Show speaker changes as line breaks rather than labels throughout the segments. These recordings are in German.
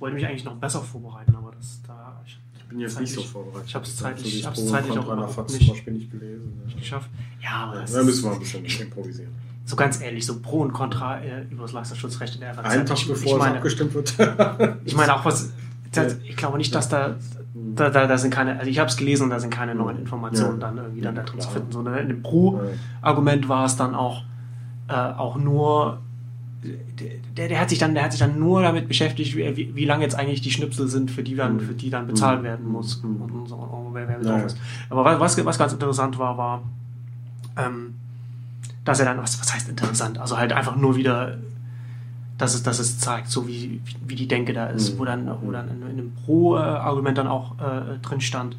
ich wollte mich eigentlich noch besser vorbereiten, aber das da.
Ich, ich bin jetzt nicht so vorbereitet.
Ich habe es zeitlich, ich hab's zeitlich auch überhaupt nicht,
Beispiel nicht gelesen.
Nicht geschafft. Ja, aber das
Da müssen wir ein bisschen improvisieren.
So ganz ehrlich, so Pro und Contra äh, über das Leistungsschutzrecht in der FAZ.
Einen Tag
ich,
bevor
ich meine,
es abgestimmt wird.
ich meine auch was. Das, ich glaube nicht, dass da da, da, da sind keine, also ich habe es gelesen und da sind keine neuen Informationen
Ja.
dann irgendwie dann da drin zu
Klar.
finden. Sondern in dem Pro-Argument war es dann auch, äh, auch nur, der, der hat sich dann, der hat sich dann nur damit beschäftigt, wie, wie, lange jetzt eigentlich die Schnipsel sind, für die dann,
Mhm.
für die dann bezahlt
Mhm.
werden muss
Mhm.
und, so, und wer, wer drauf
ja.
ist. Aber was, was, ganz interessant war, war, ähm, dass er dann, was, was heißt interessant? Also halt einfach nur wieder, dass es, dass es zeigt, so wie, wie, die Denke da ist,
Mhm.
wo dann, wo dann in, in einem Pro-Argument dann auch äh, drin stand,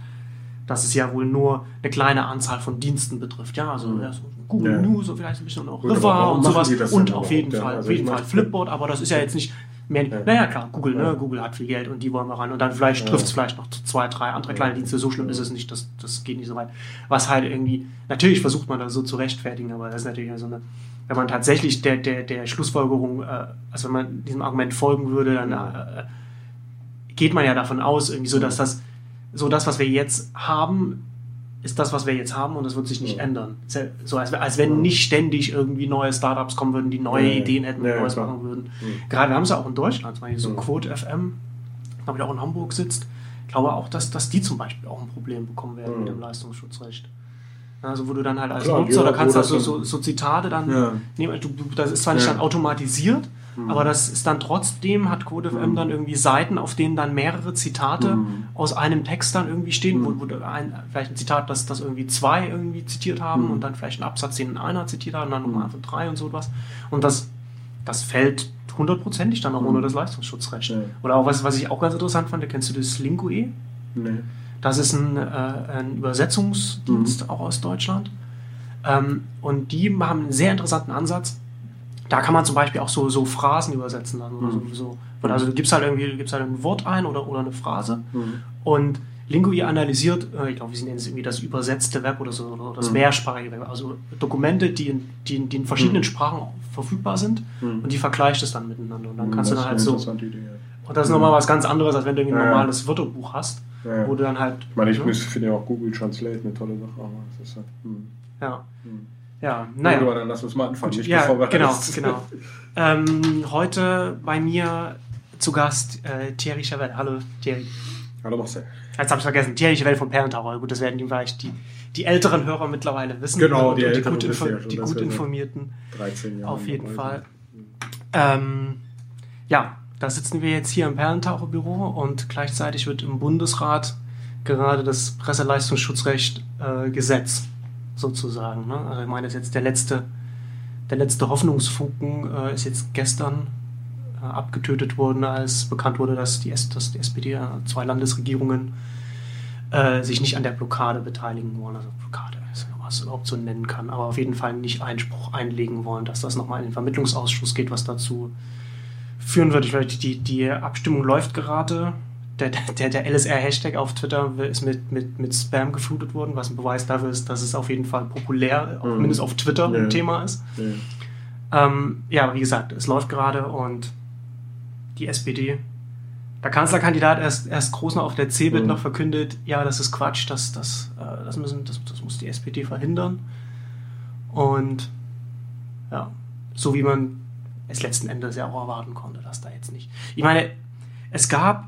dass es ja wohl nur eine kleine Anzahl von Diensten betrifft. Ja, also
Mhm.
ja, so Google
Ja.
News und vielleicht ein bisschen auch
Gut,
River und sowas. Und auf jeden
überhaupt? Ja,
Fall,
also
auf jeden Fall Flipboard, aber das ist ja jetzt nicht mehr.
Ja.
Naja, klar, Google, ne? Google hat viel Geld und die wollen wir ran. Und dann vielleicht trifft es vielleicht noch zwei, drei andere kleine. Dienste. So schlimm ist es nicht, das, das geht nicht so weit. Was halt irgendwie, natürlich versucht man das so zu rechtfertigen, aber das ist natürlich so eine, wenn man tatsächlich der, der, der Schlussfolgerung, äh, also wenn man diesem Argument folgen würde, dann äh, geht man ja davon aus, irgendwie so, dass das, so das, was wir jetzt haben, ist das, was wir jetzt haben und das wird sich nicht
Ja.
ändern. So als, als wenn
Ja.
nicht ständig irgendwie neue Startups kommen würden, die neue
Ja.
Ideen hätten
ja,
Neues machen würden. Gerade wir haben es ja auch in Deutschland, zum Beispiel so. Quote FM, glaube ich auch in Hamburg sitzt. Ich glaube auch, dass, dass die zum Beispiel auch ein Problem bekommen werden mit dem Leistungsschutzrecht. Also wo du dann halt als
Klar,
Nutzer, da kannst du so, so, so Zitate dann nehmen. Du, das ist zwar nicht dann automatisiert,
Mhm.
aber das ist dann trotzdem, hat Code FM
Mhm.
dann irgendwie Seiten, auf denen dann mehrere Zitate
Mhm.
aus einem Text dann irgendwie stehen, wo,
Mhm.
wo ein, vielleicht ein Zitat, das, das irgendwie zwei irgendwie zitiert haben
Mhm.
und dann vielleicht ein Absatz, den einer zitiert hat und dann
Mhm.
nochmal von drei und so was. Und das, das fällt hundertprozentig dann auch
Mhm.
ohne das Leistungsschutzrecht.
Ja.
Oder auch was, was ich auch ganz interessant fand, kennst du das Lingue?
Nee.
Das ist ein, äh, ein Übersetzungsdienst auch aus Deutschland. Ähm, und die haben einen sehr interessanten Ansatz. Da kann man zum Beispiel auch so, so Phrasen übersetzen. Dann oder
Mhm.
so. Oder Also du gibst halt irgendwie du gibst halt ein Wort ein oder, oder eine Phrase
Mhm.
und Linguist analysiert, äh, ich glaube, sie nennen es irgendwie das übersetzte Web oder so, oder das
Mhm.
mehrsprachige Web. Also Dokumente, die in, die in, die in verschiedenen
Mhm.
Sprachen verfügbar sind
Mhm.
und die vergleicht es dann miteinander. Und dann
Mhm,
kannst du
das
dann
ist
halt
eine
so.
interessante Idee, ja.
Und das ist nochmal was ganz anderes, als wenn du ein
Ja, ja.
normales Wörterbuch hast,
Ja, ja.
wo du dann halt.
Ich meine, ich
ne?
muss- finde ja auch Google Translate eine tolle Sache, aber das ist ja. Hm.
Ja. Ja,
Naja. aber dann lass uns mal anfangen. nicht
ja,
bevor wir
genau, genau. Ähm, heute bei mir zu Gast äh, Thierry Chavel. Hallo Thierry.
Hallo Marcel.
Jetzt habe ich vergessen. Thierry Chavel von Perlentaucher. Gut, das werden die vielleicht die, die älteren Hörer mittlerweile wissen.
Genau,
und
die
die,
Älteren
gut, info die gut informierten.
13 Jahre.
Auf jeden Fall. Ähm, ja, da sitzen wir jetzt hier im Perlentaucherbüro und gleichzeitig wird im Bundesrat gerade das Presseleistungsschutzrecht äh, Gesetz sozusagen. Ne? Also ich meine, das ist jetzt der letzte, der letzte Hoffnungsfunken äh, ist jetzt gestern äh, abgetötet worden, als bekannt wurde, dass die, S dass die SPD, äh, zwei Landesregierungen, äh, sich nicht an der Blockade beteiligen wollen. Also Blockade, weiß nicht, was überhaupt so nennen kann, aber auf jeden Fall nicht Einspruch einlegen wollen, dass das nochmal in den Vermittlungsausschuss geht, was dazu führen wird. Ich weiß, die, die Abstimmung läuft gerade. Der, der, der LSR-Hashtag auf Twitter ist mit, mit, mit Spam geflutet worden, was ein Beweis dafür ist, dass es auf jeden Fall populär,
Mhm.
mindestens auf Twitter,
Ja.
ein Thema ist.
Ja.
Ähm, ja, wie gesagt, es läuft gerade und die SPD, der Kanzlerkandidat erst, erst groß noch auf der CeBIT
Mhm.
noch verkündet, ja, das ist Quatsch, das, das, äh, das, müssen, das, das muss die SPD verhindern. Und ja, so wie man es letzten Endes ja auch erwarten konnte, dass da jetzt nicht. Ich meine, es gab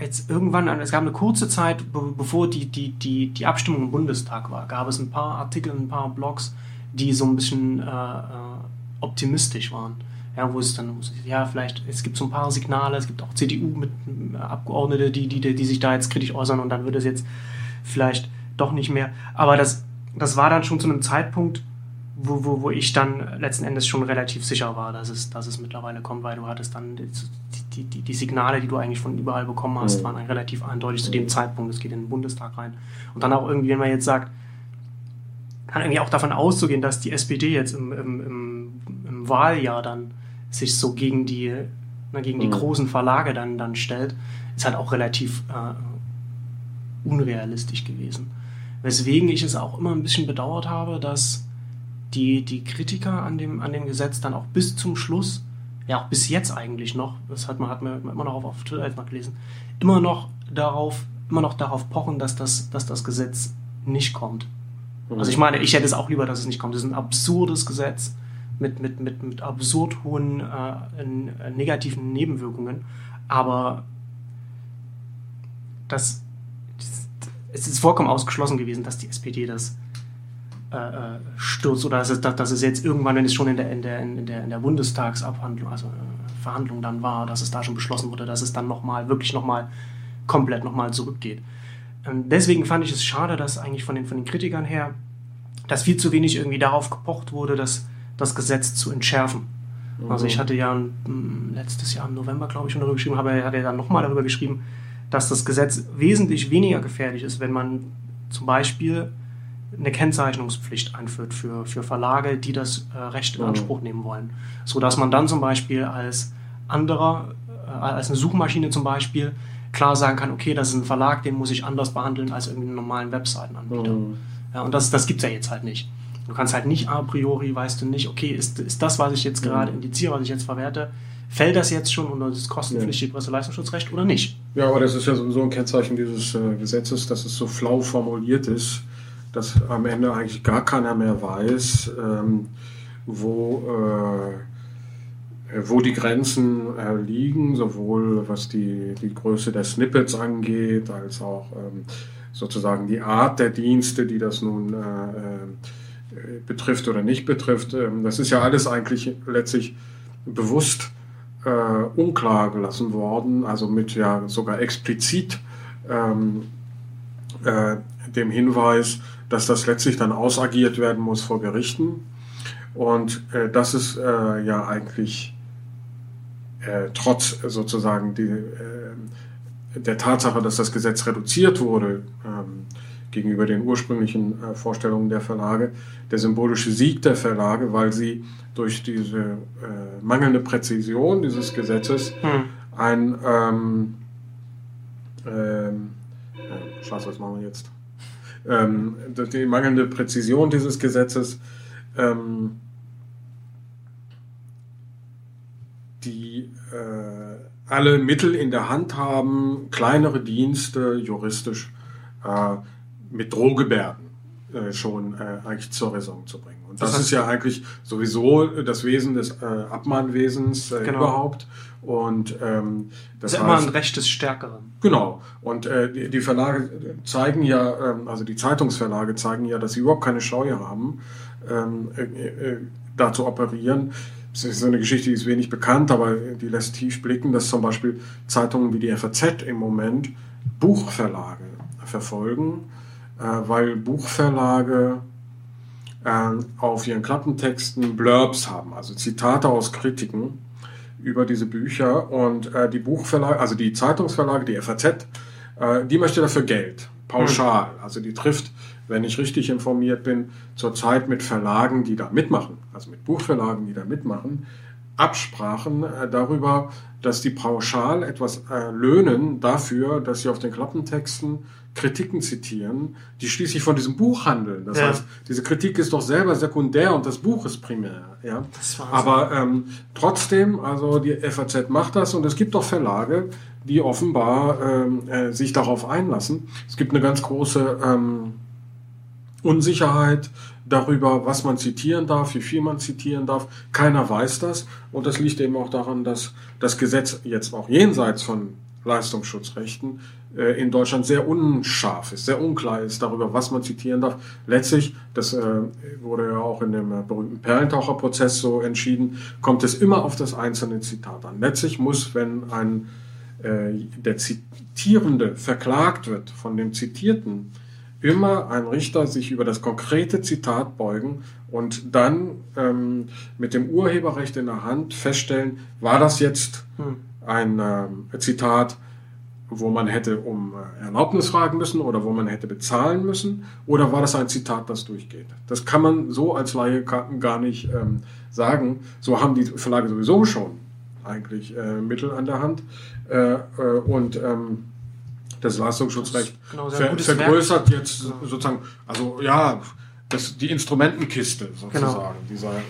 jetzt irgendwann, es gab eine kurze Zeit, be bevor die, die, die, die Abstimmung im Bundestag war, gab es ein paar Artikel, ein paar Blogs, die so ein bisschen äh, äh, optimistisch waren. Ja, wo es dann, ja, vielleicht, es gibt so ein paar Signale, es gibt auch CDU mit äh, die, die, die sich da jetzt kritisch äußern und dann wird es jetzt vielleicht doch nicht mehr. Aber das, das war dann schon zu einem Zeitpunkt, wo, wo, wo ich dann letzten Endes schon relativ sicher war, dass es, dass es mittlerweile kommt, weil du hattest dann die, die, die, die Signale, die du eigentlich von überall bekommen hast,
Mhm.
waren relativ eindeutig zu dem Zeitpunkt, es geht in den Bundestag rein. Und dann auch irgendwie, wenn man jetzt sagt, kann irgendwie auch davon auszugehen, dass die SPD jetzt im, im, im, im Wahljahr dann sich so gegen die, na, gegen die
Mhm.
großen Verlage dann, dann stellt, ist halt auch relativ äh, unrealistisch gewesen. Weswegen ich es auch immer ein bisschen bedauert habe, dass die, die Kritiker an dem, an dem Gesetz dann auch bis zum Schluss ja auch bis jetzt eigentlich noch, das hat man, hat man immer noch auf, auf Twitter mal gelesen, immer noch darauf, immer noch darauf pochen, dass das, dass das Gesetz nicht kommt. Mhm. Also ich meine, ich hätte es auch lieber, dass es nicht kommt. Das ist ein absurdes Gesetz mit, mit, mit, mit absurd hohen äh, äh negativen Nebenwirkungen. Aber das, es ist vollkommen ausgeschlossen gewesen, dass die SPD das stürzt oder dass es, dass es jetzt irgendwann, wenn es schon in der, in der, in der, in der Bundestagsabhandlung, also äh, Verhandlung dann war, dass es da schon beschlossen wurde, dass es dann nochmal, wirklich nochmal komplett nochmal zurückgeht. Ähm, deswegen fand ich es schade, dass eigentlich von den, von den Kritikern her, dass viel zu wenig irgendwie darauf gepocht wurde, dass das Gesetz zu entschärfen. Mhm. Also ich hatte ja ein, letztes Jahr im November, glaube ich, schon darüber geschrieben, habe hatte ja dann nochmal darüber geschrieben, dass das Gesetz wesentlich weniger gefährlich ist, wenn man zum Beispiel eine Kennzeichnungspflicht einführt für, für Verlage, die das äh, Recht in mhm. Anspruch nehmen wollen. So dass man dann zum Beispiel als anderer, äh, als eine Suchmaschine zum Beispiel, klar sagen kann, okay, das ist ein Verlag, den muss ich anders behandeln als irgendeinen normalen Webseitenanbieter. Mhm. Ja, und das, das gibt es ja jetzt halt nicht. Du kannst halt nicht a priori, weißt du nicht, okay, ist, ist das, was ich jetzt mhm. gerade indiziere, was ich jetzt verwerte, fällt das jetzt schon unter das kostenpflichtige Presseleistungsschutzrecht oder nicht?
Ja, aber das ist ja sowieso ein Kennzeichen dieses äh, Gesetzes, dass es so flau formuliert ist, dass am Ende eigentlich gar keiner mehr weiß, ähm, wo, äh, wo die Grenzen äh, liegen, sowohl was die, die Größe der Snippets angeht, als auch ähm, sozusagen die Art der Dienste, die das nun äh, äh, betrifft oder nicht betrifft. Ähm, das ist ja alles eigentlich letztlich bewusst äh, unklar gelassen worden, also mit ja sogar explizit ähm, äh, dem Hinweis, dass das letztlich dann ausagiert werden muss vor Gerichten. Und äh, das ist äh, ja eigentlich äh, trotz sozusagen die, äh, der Tatsache, dass das Gesetz reduziert wurde ähm, gegenüber den ursprünglichen äh, Vorstellungen der Verlage, der symbolische Sieg der Verlage, weil sie durch diese äh, mangelnde Präzision dieses Gesetzes hm. ein ähm, ähm, Scheiße, was machen wir jetzt? Ähm, die mangelnde Präzision dieses Gesetzes, ähm, die äh, alle Mittel in der Hand haben, kleinere Dienste juristisch äh, mit Drohgebärden äh, schon äh, eigentlich zur Raison zu bringen. Und das, das heißt, ist ja eigentlich sowieso das Wesen des äh, Abmahnwesens äh, genau. überhaupt. Und ähm,
das ist heißt, immer ein Recht des Stärkeren.
Genau. Und äh, die, die Verlage zeigen ja, ähm, also die Zeitungsverlage zeigen ja, dass sie überhaupt keine Scheu haben, ähm, äh, äh, da zu operieren. Das ist so eine Geschichte, die ist wenig bekannt, aber die lässt tief blicken, dass zum Beispiel Zeitungen wie die FAZ im Moment Buchverlage verfolgen, weil Buchverlage äh, auf ihren Klappentexten Blurbs haben, also Zitate aus Kritiken über diese Bücher und äh, die Buchverlage, also die Zeitungsverlage, die FAZ, äh, die möchte dafür Geld, pauschal. Mhm. Also die trifft, wenn ich richtig informiert bin, zurzeit mit Verlagen, die da mitmachen, also mit Buchverlagen, die da mitmachen, Absprachen äh, darüber, dass die pauschal etwas äh, löhnen dafür, dass sie auf den Klappentexten Kritiken zitieren, die schließlich von diesem Buch handeln. Das ja. heißt, diese Kritik ist doch selber sekundär und das Buch ist primär. Ja? Aber ähm, trotzdem, also die FAZ macht das und es gibt doch Verlage, die offenbar ähm, äh, sich darauf einlassen. Es gibt eine ganz große ähm, Unsicherheit darüber, was man zitieren darf, wie viel man zitieren darf. Keiner weiß das. Und das liegt eben auch daran, dass das Gesetz jetzt auch jenseits von Leistungsschutzrechten äh, in Deutschland sehr unscharf ist, sehr unklar ist darüber, was man zitieren darf. Letztlich, das äh, wurde ja auch in dem äh, berühmten Perlentaucher-Prozess so entschieden, kommt es immer auf das einzelne Zitat an. Letztlich muss, wenn ein der Zitierende verklagt wird von dem Zitierten, immer ein Richter sich über das konkrete Zitat beugen und dann ähm, mit dem Urheberrecht in der Hand feststellen, war das jetzt hm. ein äh, Zitat, wo man hätte um äh, Erlaubnis fragen müssen oder wo man hätte bezahlen müssen oder war das ein Zitat, das durchgeht? Das kann man so als Laie gar nicht ähm, sagen. So haben die Verlage sowieso schon eigentlich äh, Mittel an der Hand äh, äh und ähm, das Leistungsschutzrecht genau, ver vergrößert Werk. jetzt genau. sozusagen, also ja, das, die Instrumentenkiste sozusagen,
Genau.
dieser, äh,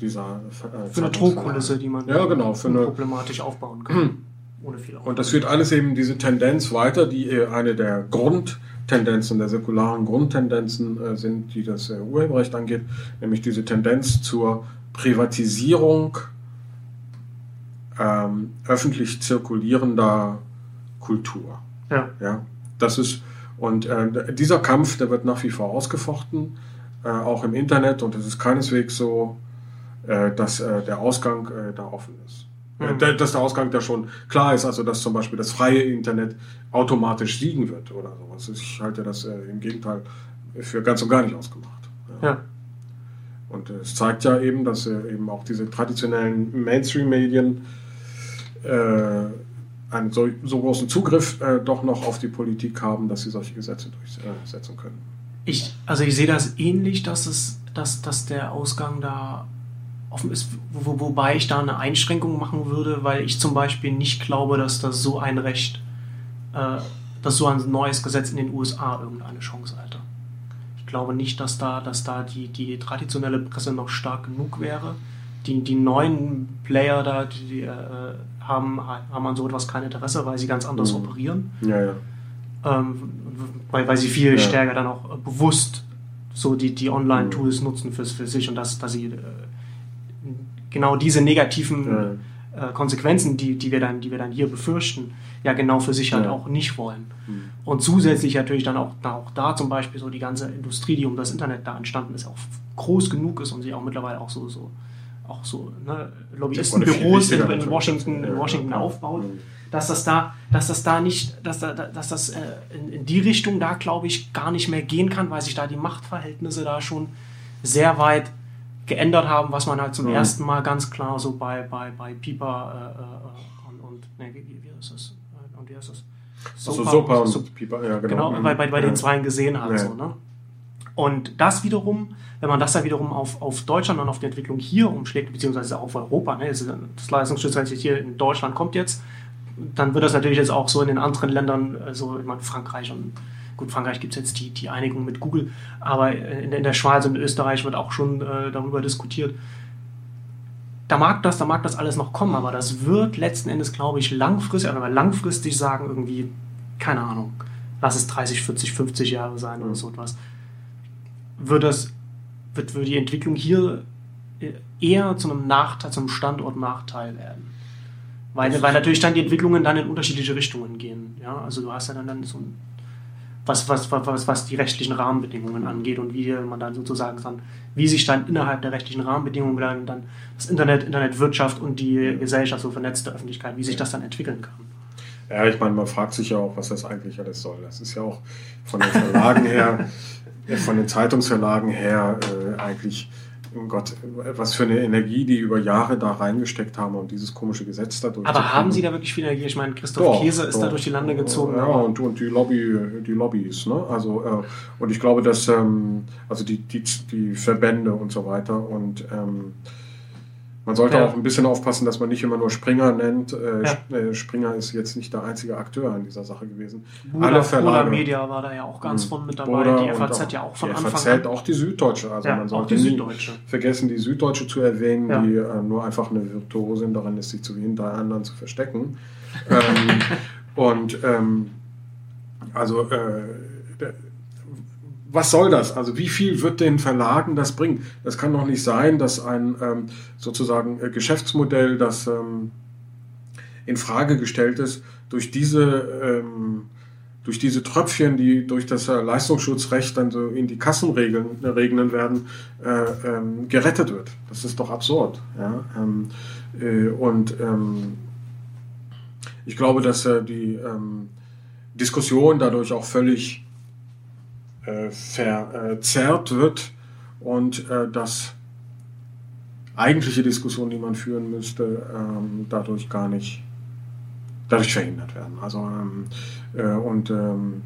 dieser äh,
Für eine Drohkulisse, die man
Ja, genau, für eine,
problematisch aufbauen kann. Ohne viel
und das führt alles eben diese Tendenz weiter, die äh, eine der Grundtendenzen, der säkularen Grundtendenzen äh, sind, die das äh, Urheberrecht angeht, nämlich diese Tendenz zur Privatisierung ähm, öffentlich zirkulierender Kultur.
Ja.
Ja, das ist, und äh, dieser Kampf, der wird nach wie vor ausgefochten, äh, auch im Internet, und es ist keineswegs so, äh, dass der Ausgang da offen ist. Äh,
Mhm.
dass der Ausgang da schon klar ist, also dass zum Beispiel das freie Internet automatisch siegen wird oder sowas. Ich halte das äh, im Gegenteil für ganz und gar nicht ausgemacht.
Ja.
Und äh, es zeigt ja eben, dass äh, eben auch diese traditionellen Mainstream-Medien äh, einen so, so großen Zugriff doch noch auf die Politik haben, dass sie solche Gesetze durchsetzen können.
Ich, also ich sehe das ähnlich, dass es, dass, dass der Ausgang da offen ist, wo, wobei ich da eine Einschränkung machen würde, weil ich zum Beispiel nicht glaube, dass das so ein Recht, äh, dass so ein neues Gesetz in den USA irgendeine Chance hätte. Ich glaube nicht, dass da, dass da die, die traditionelle Presse noch stark genug wäre. Die, die neuen Player da, die, die äh, haben, haben an so etwas kein Interesse, weil sie ganz anders
Mhm.
operieren
Ja, ja.
ähm, weil, weil sie viel
Ja.
stärker dann auch bewusst so die, die Online-Tools nutzen für, für sich und dass, dass sie äh, genau diese negativen
Ja.
äh, Konsequenzen, die, die, wir dann, die wir dann hier befürchten, ja genau für sich halt
Ja.
auch nicht wollen.
Mhm.
Und zusätzlich natürlich dann auch, da- auch da zum Beispiel so die ganze Industrie, die um das Internet da entstanden ist, auch groß genug ist und sie auch mittlerweile auch so, so auch so ne, Lobbyistenbüros in, in Washington, in Washington aufbaut
Mhm.
dass das da, dass das da nicht, dass, da, dass das äh, in, in die Richtung da, glaube ich, gar nicht mehr gehen kann, weil sich da die Machtverhältnisse da schon sehr weit geändert haben, was man halt zum
Mhm.
ersten Mal ganz klar so bei, bei, bei Pipa äh, äh, und, und ne, wie, wie ist das? Und wie heißt das?
Also Sopa und
Sup-
Pieper, ja, genau.
Genau, bei, bei, bei
Ja.
den zweien gesehen hat.
Ja.
So, ne? Und das wiederum, wenn man das dann wiederum auf, auf Deutschland und auf die Entwicklung hier umschlägt, beziehungsweise auf Europa, ne? es ist- das Leistungsschutzrecht hier in Deutschland kommt jetzt, dann wird das natürlich jetzt auch so in den anderen Ländern, also ich meine Frankreich und gut, Frankreich gibt es jetzt die, die Einigung mit Google, aber in, in der Schweiz und Österreich wird auch schon äh, darüber diskutiert. Da mag das, da mag das alles noch kommen, aber das wird letzten Endes, glaube ich, langfristig, aber langfristig sagen irgendwie, keine Ahnung, lass es 30, 40, 50 Jahre sein oder
Mhm.
so etwas, wird das, wird, wird die Entwicklung hier äh, eher zu einem Nachteil, zum Standortnachteil werden. Weil, weil natürlich dann die Entwicklungen dann in unterschiedliche Richtungen gehen. Ja, also du hast ja dann, dann so ein, was, was, was, was die rechtlichen Rahmenbedingungen angeht und wie man dann sozusagen dann, wie sich dann innerhalb der rechtlichen Rahmenbedingungen dann, dann das Internet, Internetwirtschaft und die Gesellschaft, so vernetzte Öffentlichkeit, wie sich das dann entwickeln kann.
Ja, ich meine, man fragt sich ja auch, was das eigentlich alles soll. Das ist ja auch von den Verlagen her, äh, von den Zeitungsverlagen her äh, eigentlich, Gott, was für eine Energie die über Jahre da reingesteckt haben, um dieses komische Gesetz dadurch
Aber haben Sie da wirklich viel Energie? Ich meine, Christoph Käse ist da durch die Lande gezogen.
Ja,
aber-
und, und die Lobby, die Lobbys, ne? Also äh, und ich glaube, dass ähm, also die, die, die Verbände und so weiter und ähm, man sollte
Ja.
auch ein bisschen aufpassen, dass man nicht immer nur Springer nennt. Äh,
Ja.
Äh, Springer ist jetzt nicht der einzige Akteur in dieser Sache gewesen.
Buda, Buda Media war da ja auch ganz
Mhm.
von mit dabei,
Buda
die FAZ ja auch von
die
Anfang
FAZ,
an.
auch die Süddeutsche. Also man
auch
sollte
die Süddeutsche.
vergessen, die Süddeutsche zu erwähnen, die äh, nur einfach eine Virtuosin darin ist, sich zu hinter anderen zu verstecken. ähm, und ähm, also äh, was soll das? Also wie viel wird den Verlagen das bringen? Das kann doch nicht sein, dass ein ähm, sozusagen äh, Geschäftsmodell, das ähm, in Frage gestellt ist, durch diese ähm, durch diese Tröpfchen, die durch das äh, Leistungsschutzrecht dann so in die Kassen regeln, äh, regnen werden, äh, ähm, gerettet wird. Das ist doch absurd. Ja? Ähm, äh, und ähm, ich glaube, dass die Diskussion dadurch auch völlig äh, verzerrt wird und äh, dass eigentliche Diskussionen, die man führen müsste, ähm, dadurch gar nicht dadurch verhindert werden. Also ähm, äh, und ähm,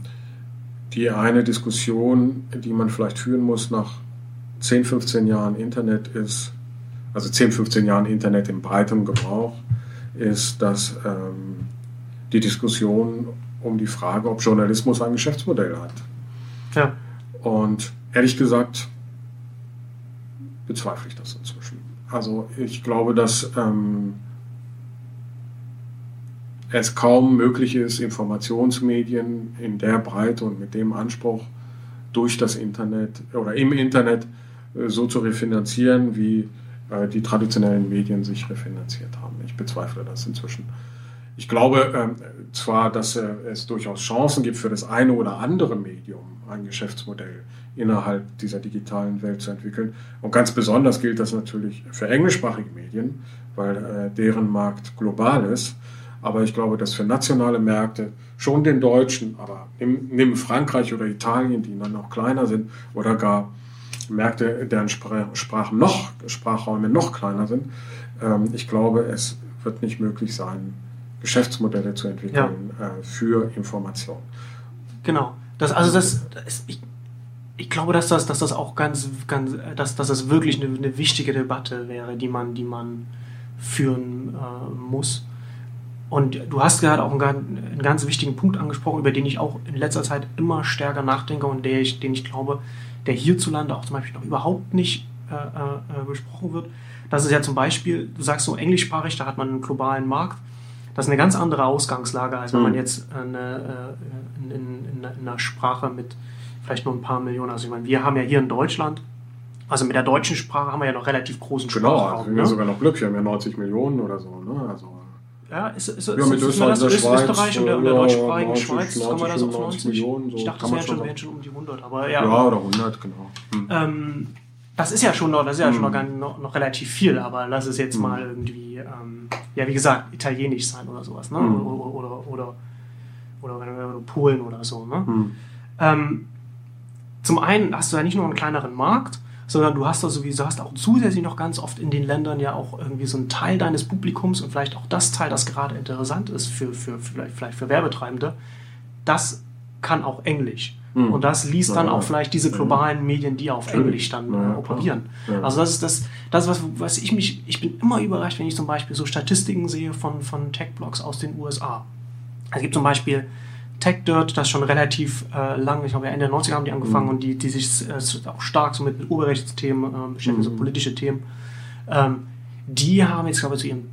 die eine Diskussion, die man vielleicht führen muss nach 10, 15 Jahren Internet ist, also 10, 15 Jahren Internet im breiten Gebrauch, ist, dass ähm, die Diskussion um die Frage, ob Journalismus ein Geschäftsmodell hat.
Ja.
Und ehrlich gesagt, bezweifle ich das inzwischen. Also ich glaube, dass ähm, es kaum möglich ist, Informationsmedien in der Breite und mit dem Anspruch durch das Internet oder im Internet äh, so zu refinanzieren, wie äh, die traditionellen Medien sich refinanziert haben. Ich bezweifle das inzwischen. Ich glaube ähm, zwar, dass äh, es durchaus Chancen gibt für das eine oder andere Medium, ein Geschäftsmodell innerhalb dieser digitalen Welt zu entwickeln. Und ganz besonders gilt das natürlich für englischsprachige Medien, weil äh, deren Markt global ist. Aber ich glaube, dass für nationale Märkte schon den deutschen, aber nimm, Frankreich oder Italien, die dann noch kleiner sind, oder gar Märkte, deren Sprachen noch, Sprachräume noch kleiner sind, ähm, ich glaube, es wird nicht möglich sein, Geschäftsmodelle zu entwickeln ja. äh, für Information.
Genau. Das, also das, das ich, ich glaube, dass das, dass das auch ganz, ganz dass, dass das wirklich eine, eine wichtige Debatte wäre, die man, die man führen äh, muss. Und du hast gerade auch einen, einen, ganz wichtigen Punkt angesprochen, über den ich auch in letzter Zeit immer stärker nachdenke und der ich, den ich glaube, der hierzulande auch zum Beispiel noch überhaupt nicht äh, äh, besprochen wird. Das ist ja zum Beispiel, du sagst so englischsprachig, da hat man einen globalen Markt. Das ist eine ganz andere Ausgangslage, als wenn mhm. man jetzt eine, äh, in, in, in, einer Sprache mit vielleicht nur ein paar Millionen, also ich meine, wir haben ja hier in Deutschland, also mit der deutschen Sprache haben wir ja noch relativ großen
genau, Sprachraum. Genau, wir haben ne? sogar noch Glück, wir haben ja 90 Millionen oder so. Ne? Also
ja, ist, ist,
ja, mit ist, Österreich, ist Österreich
und der, und der deutschsprachigen Schweiz, kann man das auf 90? Millionen, so ich dachte, das wären schon, wären schon um die 100. Aber ja,
ja oder 100, genau.
Hm. Ähm, das ist ja schon noch, das ist ja hm. schon noch, noch, noch, relativ viel, aber lass es jetzt hm. mal irgendwie, ähm, ja, wie gesagt, italienisch sein oder sowas, ne? Hm. Oder, oder, oder, oder, oder, Polen oder so, ne? Hm. Ähm, zum einen hast du ja nicht nur einen kleineren Markt, sondern du hast da sowieso, hast auch zusätzlich noch ganz oft in den Ländern ja auch irgendwie so einen Teil deines Publikums und vielleicht auch das Teil, das gerade interessant ist für, für, vielleicht, vielleicht für Werbetreibende, das kann auch Englisch. Mhm. Und das liest dann auch vielleicht diese globalen Medien, die auf Englisch dann äh, operieren. Also das ist das, das was, was ich mich, ich bin immer überrascht, wenn ich zum Beispiel so Statistiken sehe von, von Tech-Blogs aus den USA. Es gibt zum Beispiel TechDirt, das schon relativ äh, lang, ich glaube Ende der 90er haben die angefangen mhm. und die, die sich äh, auch stark so mit, mit Urheberrechtsthemen äh, beschäftigen, mhm. so politische Themen. Ähm, die haben jetzt, glaube ich, zu ihrem,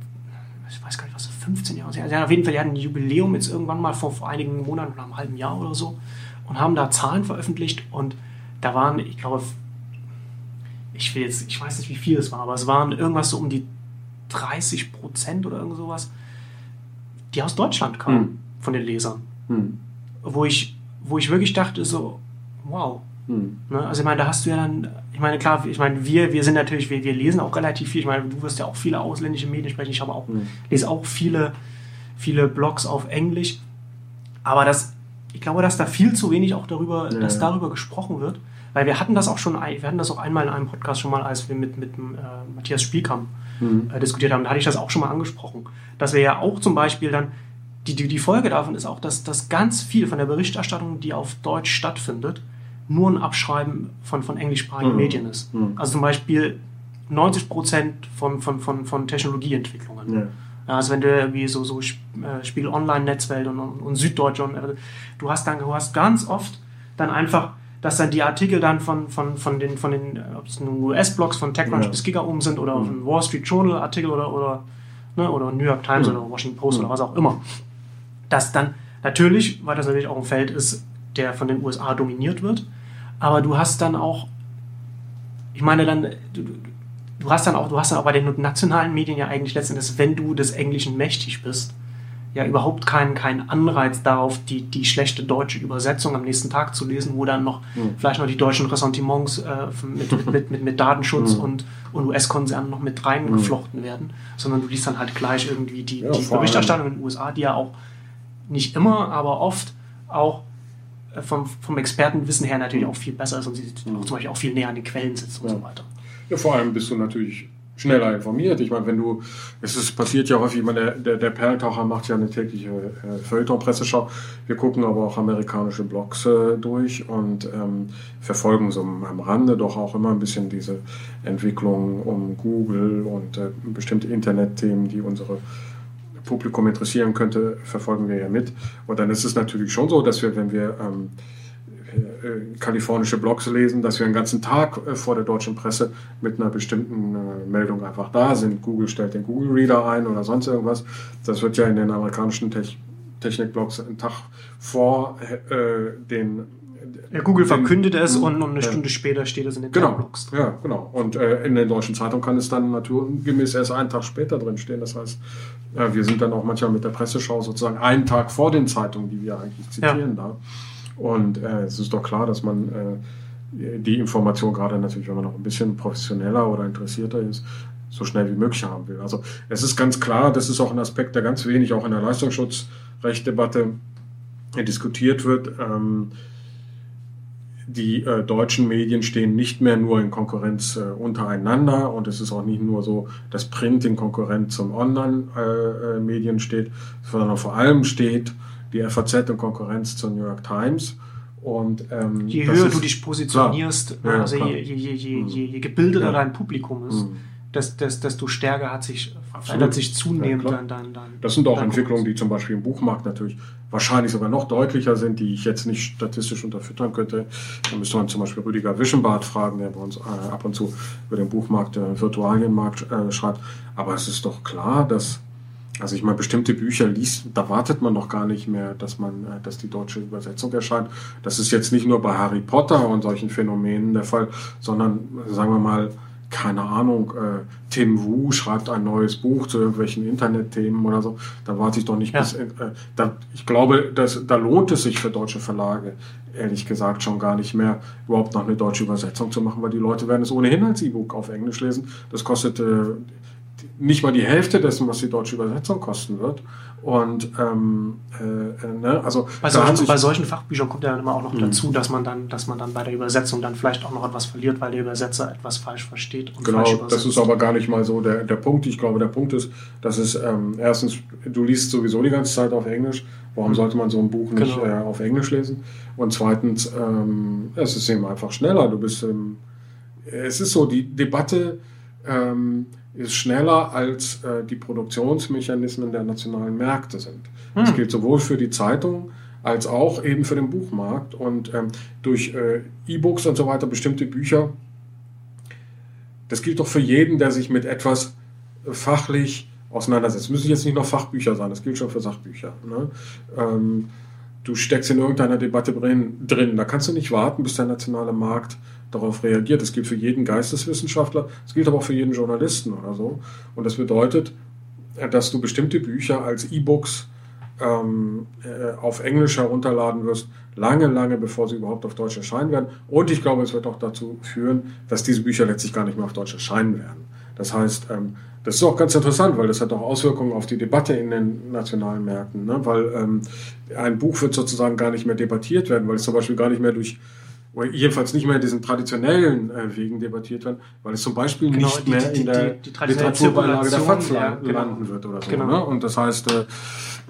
ich weiß gar nicht, was, 15 Jahre, also auf jeden Fall, die hatten ein Jubiläum jetzt irgendwann mal vor, vor einigen Monaten oder einem halben Jahr oder so und haben da Zahlen veröffentlicht und da waren, ich glaube, ich will jetzt, ich weiß nicht, wie viel es war, aber es waren irgendwas so um die 30 Prozent oder irgend sowas, die aus Deutschland kamen, mhm. von den Lesern. Hm. Wo, ich, wo ich wirklich dachte, so, wow. Hm. Ne? Also ich meine, da hast du ja dann, ich meine, klar, ich meine, wir, wir sind natürlich, wir, wir lesen auch relativ viel. Ich meine, du wirst ja auch viele ausländische Medien sprechen. Ich habe auch, hm. lese auch viele, viele Blogs auf Englisch. Aber das, ich glaube, dass da viel zu wenig auch darüber, ja. dass darüber gesprochen wird. Weil wir hatten das auch schon, wir hatten das auch einmal in einem Podcast schon mal, als wir mit, mit äh, Matthias Spielkamp mhm. äh, diskutiert haben. Da hatte ich das auch schon mal angesprochen. Dass wir ja auch zum Beispiel dann die, die, die Folge davon ist auch, dass, dass ganz viel von der Berichterstattung, die auf Deutsch stattfindet, nur ein Abschreiben von, von englischsprachigen mhm. Medien ist. Mhm. Also zum Beispiel 90 Prozent von, von, von, von Technologieentwicklungen. Ja. Also wenn du wie so, so äh, Spiegel Online-Netzwelt und, und, und Süddeutsche und äh, du hast dann du hast ganz oft dann einfach, dass dann die Artikel dann von, von, von den, von den äh, ob es nun US-Blogs von TechCrunch ja. bis Giga um sind oder mhm. ein Wall Street Journal Artikel oder, oder, ne, oder New York Times mhm. oder Washington Post mhm. oder was auch immer dass dann natürlich, weil das natürlich auch ein Feld ist, der von den USA dominiert wird, aber du hast dann auch, ich meine dann, du, du hast dann auch, du hast dann auch bei den nationalen Medien ja eigentlich letztendlich, wenn du des Englischen mächtig bist, ja überhaupt keinen, keinen Anreiz darauf, die, die schlechte deutsche Übersetzung am nächsten Tag zu lesen, wo dann noch mhm. vielleicht noch die deutschen Ressentiments äh, mit, mit, mit, mit, Datenschutz mhm. und, und US-Konzernen noch mit reingeflochten mhm. werden, sondern du liest dann halt gleich irgendwie die, ja, die Berichterstattung in den USA, die ja auch nicht immer, aber oft auch äh, vom, vom Expertenwissen her natürlich auch viel besser ist und sie auch zum Beispiel auch viel näher an den Quellen sitzt und ja. so weiter.
Ja, vor allem bist du natürlich schneller informiert. Ich meine, wenn du, es ist, passiert ja häufig, ich meine, der, der, der Perltaucher macht ja eine tägliche äh, Feuilleton-Presseschau. Wir gucken aber auch amerikanische Blogs äh, durch und ähm, verfolgen so am Rande doch auch immer ein bisschen diese Entwicklung um Google und äh, bestimmte Internetthemen, die unsere Publikum interessieren könnte, verfolgen wir ja mit. Und dann ist es natürlich schon so, dass wir, wenn wir, ähm, äh, kalifornische Blogs lesen, dass wir einen ganzen Tag äh, vor der deutschen Presse mit einer bestimmten äh, Meldung einfach da sind. Google stellt den Google Reader ein oder sonst irgendwas. Das wird ja in den amerikanischen Tech Technikblogs einen Tag vor äh, den
ja, Google verkündet es und, und eine Stunde später steht es in den
genau, Blogs. Ja, genau. Und äh, in den deutschen Zeitungen kann es dann naturgemäß erst einen Tag später drin stehen. Das heißt, äh, wir sind dann auch manchmal mit der Presseschau sozusagen einen Tag vor den Zeitungen, die wir eigentlich zitieren ja. da. Und äh, es ist doch klar, dass man äh, die Information gerade natürlich, wenn man noch ein bisschen professioneller oder interessierter ist, so schnell wie möglich haben will. Also es ist ganz klar, das ist auch ein Aspekt, der ganz wenig auch in der Leistungsschutzrechtdebatte diskutiert wird. Ähm, die äh, deutschen Medien stehen nicht mehr nur in Konkurrenz äh, untereinander und es ist auch nicht nur so, dass Print in Konkurrenz zum Online-Medien äh, steht, sondern vor allem steht die FAZ in Konkurrenz zur New York Times. Und,
ähm, je höher du dich positionierst, ja, also je, je, je, je, je gebildeter ja. dein Publikum ist, mhm desto stärker hat sich, verändert sich zunehmend ja,
dann, dann, dann. Das sind auch Entwicklungen, die zum Beispiel im Buchmarkt natürlich wahrscheinlich sogar noch deutlicher sind, die ich jetzt nicht statistisch unterfüttern könnte. Da müsste man zum Beispiel Rüdiger Wischenbart fragen, der bei uns äh, ab und zu über den Buchmarkt, äh, Virtualienmarkt äh, schreibt. Aber es ist doch klar, dass also ich meine, bestimmte Bücher liest, da wartet man doch gar nicht mehr, dass man, äh, dass die deutsche Übersetzung erscheint. Das ist jetzt nicht nur bei Harry Potter und solchen Phänomenen der Fall, sondern sagen wir mal, keine Ahnung, äh, Tim Wu schreibt ein neues Buch zu irgendwelchen Internetthemen oder so, da warte ich doch nicht ja. bis. Äh, da, ich glaube, dass, da lohnt es sich für deutsche Verlage, ehrlich gesagt, schon gar nicht mehr, überhaupt noch eine deutsche Übersetzung zu machen, weil die Leute werden es ohnehin als E-Book auf Englisch lesen. Das kostet äh, nicht mal die Hälfte dessen, was die deutsche Übersetzung kosten wird. Und ähm, äh, äh, ne? also
bei solchen, bei solchen, Fachbüchern kommt ja immer auch noch mhm. dazu, dass man dann, dass man dann bei der Übersetzung dann vielleicht auch noch etwas verliert, weil der Übersetzer etwas falsch versteht.
Und genau, das ist aber gar nicht mal so der, der Punkt. Ich glaube, der Punkt ist, dass es ähm, erstens, du liest sowieso die ganze Zeit auf Englisch. Warum mhm. sollte man so ein Buch nicht genau. äh, auf Englisch lesen? Und zweitens, ähm, es ist eben einfach schneller. Du bist, ähm, es ist so, die Debatte ähm, ist schneller als äh, die Produktionsmechanismen der nationalen Märkte sind. Hm. Das gilt sowohl für die Zeitung als auch eben für den Buchmarkt. Und ähm, durch äh, E-Books und so weiter, bestimmte Bücher, das gilt doch für jeden, der sich mit etwas fachlich auseinandersetzt. Das müssen jetzt nicht noch Fachbücher sein, das gilt schon für Sachbücher. Ne? Ähm, du steckst in irgendeiner Debatte drin, da kannst du nicht warten, bis der nationale Markt darauf reagiert. Das gilt für jeden Geisteswissenschaftler, das gilt aber auch für jeden Journalisten oder so. Und das bedeutet, dass du bestimmte Bücher als E-Books ähm, äh, auf Englisch herunterladen wirst, lange, lange bevor sie überhaupt auf Deutsch erscheinen werden. Und ich glaube, es wird auch dazu führen, dass diese Bücher letztlich gar nicht mehr auf Deutsch erscheinen werden. Das heißt, ähm, das ist auch ganz interessant, weil das hat auch Auswirkungen auf die Debatte in den nationalen Märkten. Ne? Weil ähm, ein Buch wird sozusagen gar nicht mehr debattiert werden, weil es zum Beispiel gar nicht mehr durch oder jedenfalls nicht mehr in diesen traditionellen äh, Wegen debattiert werden, weil es zum Beispiel genau, nicht die, mehr die, in der die, Literaturbeilage der FAZ ja, genau. landen wird oder so. Genau. Ne? Und das heißt, äh,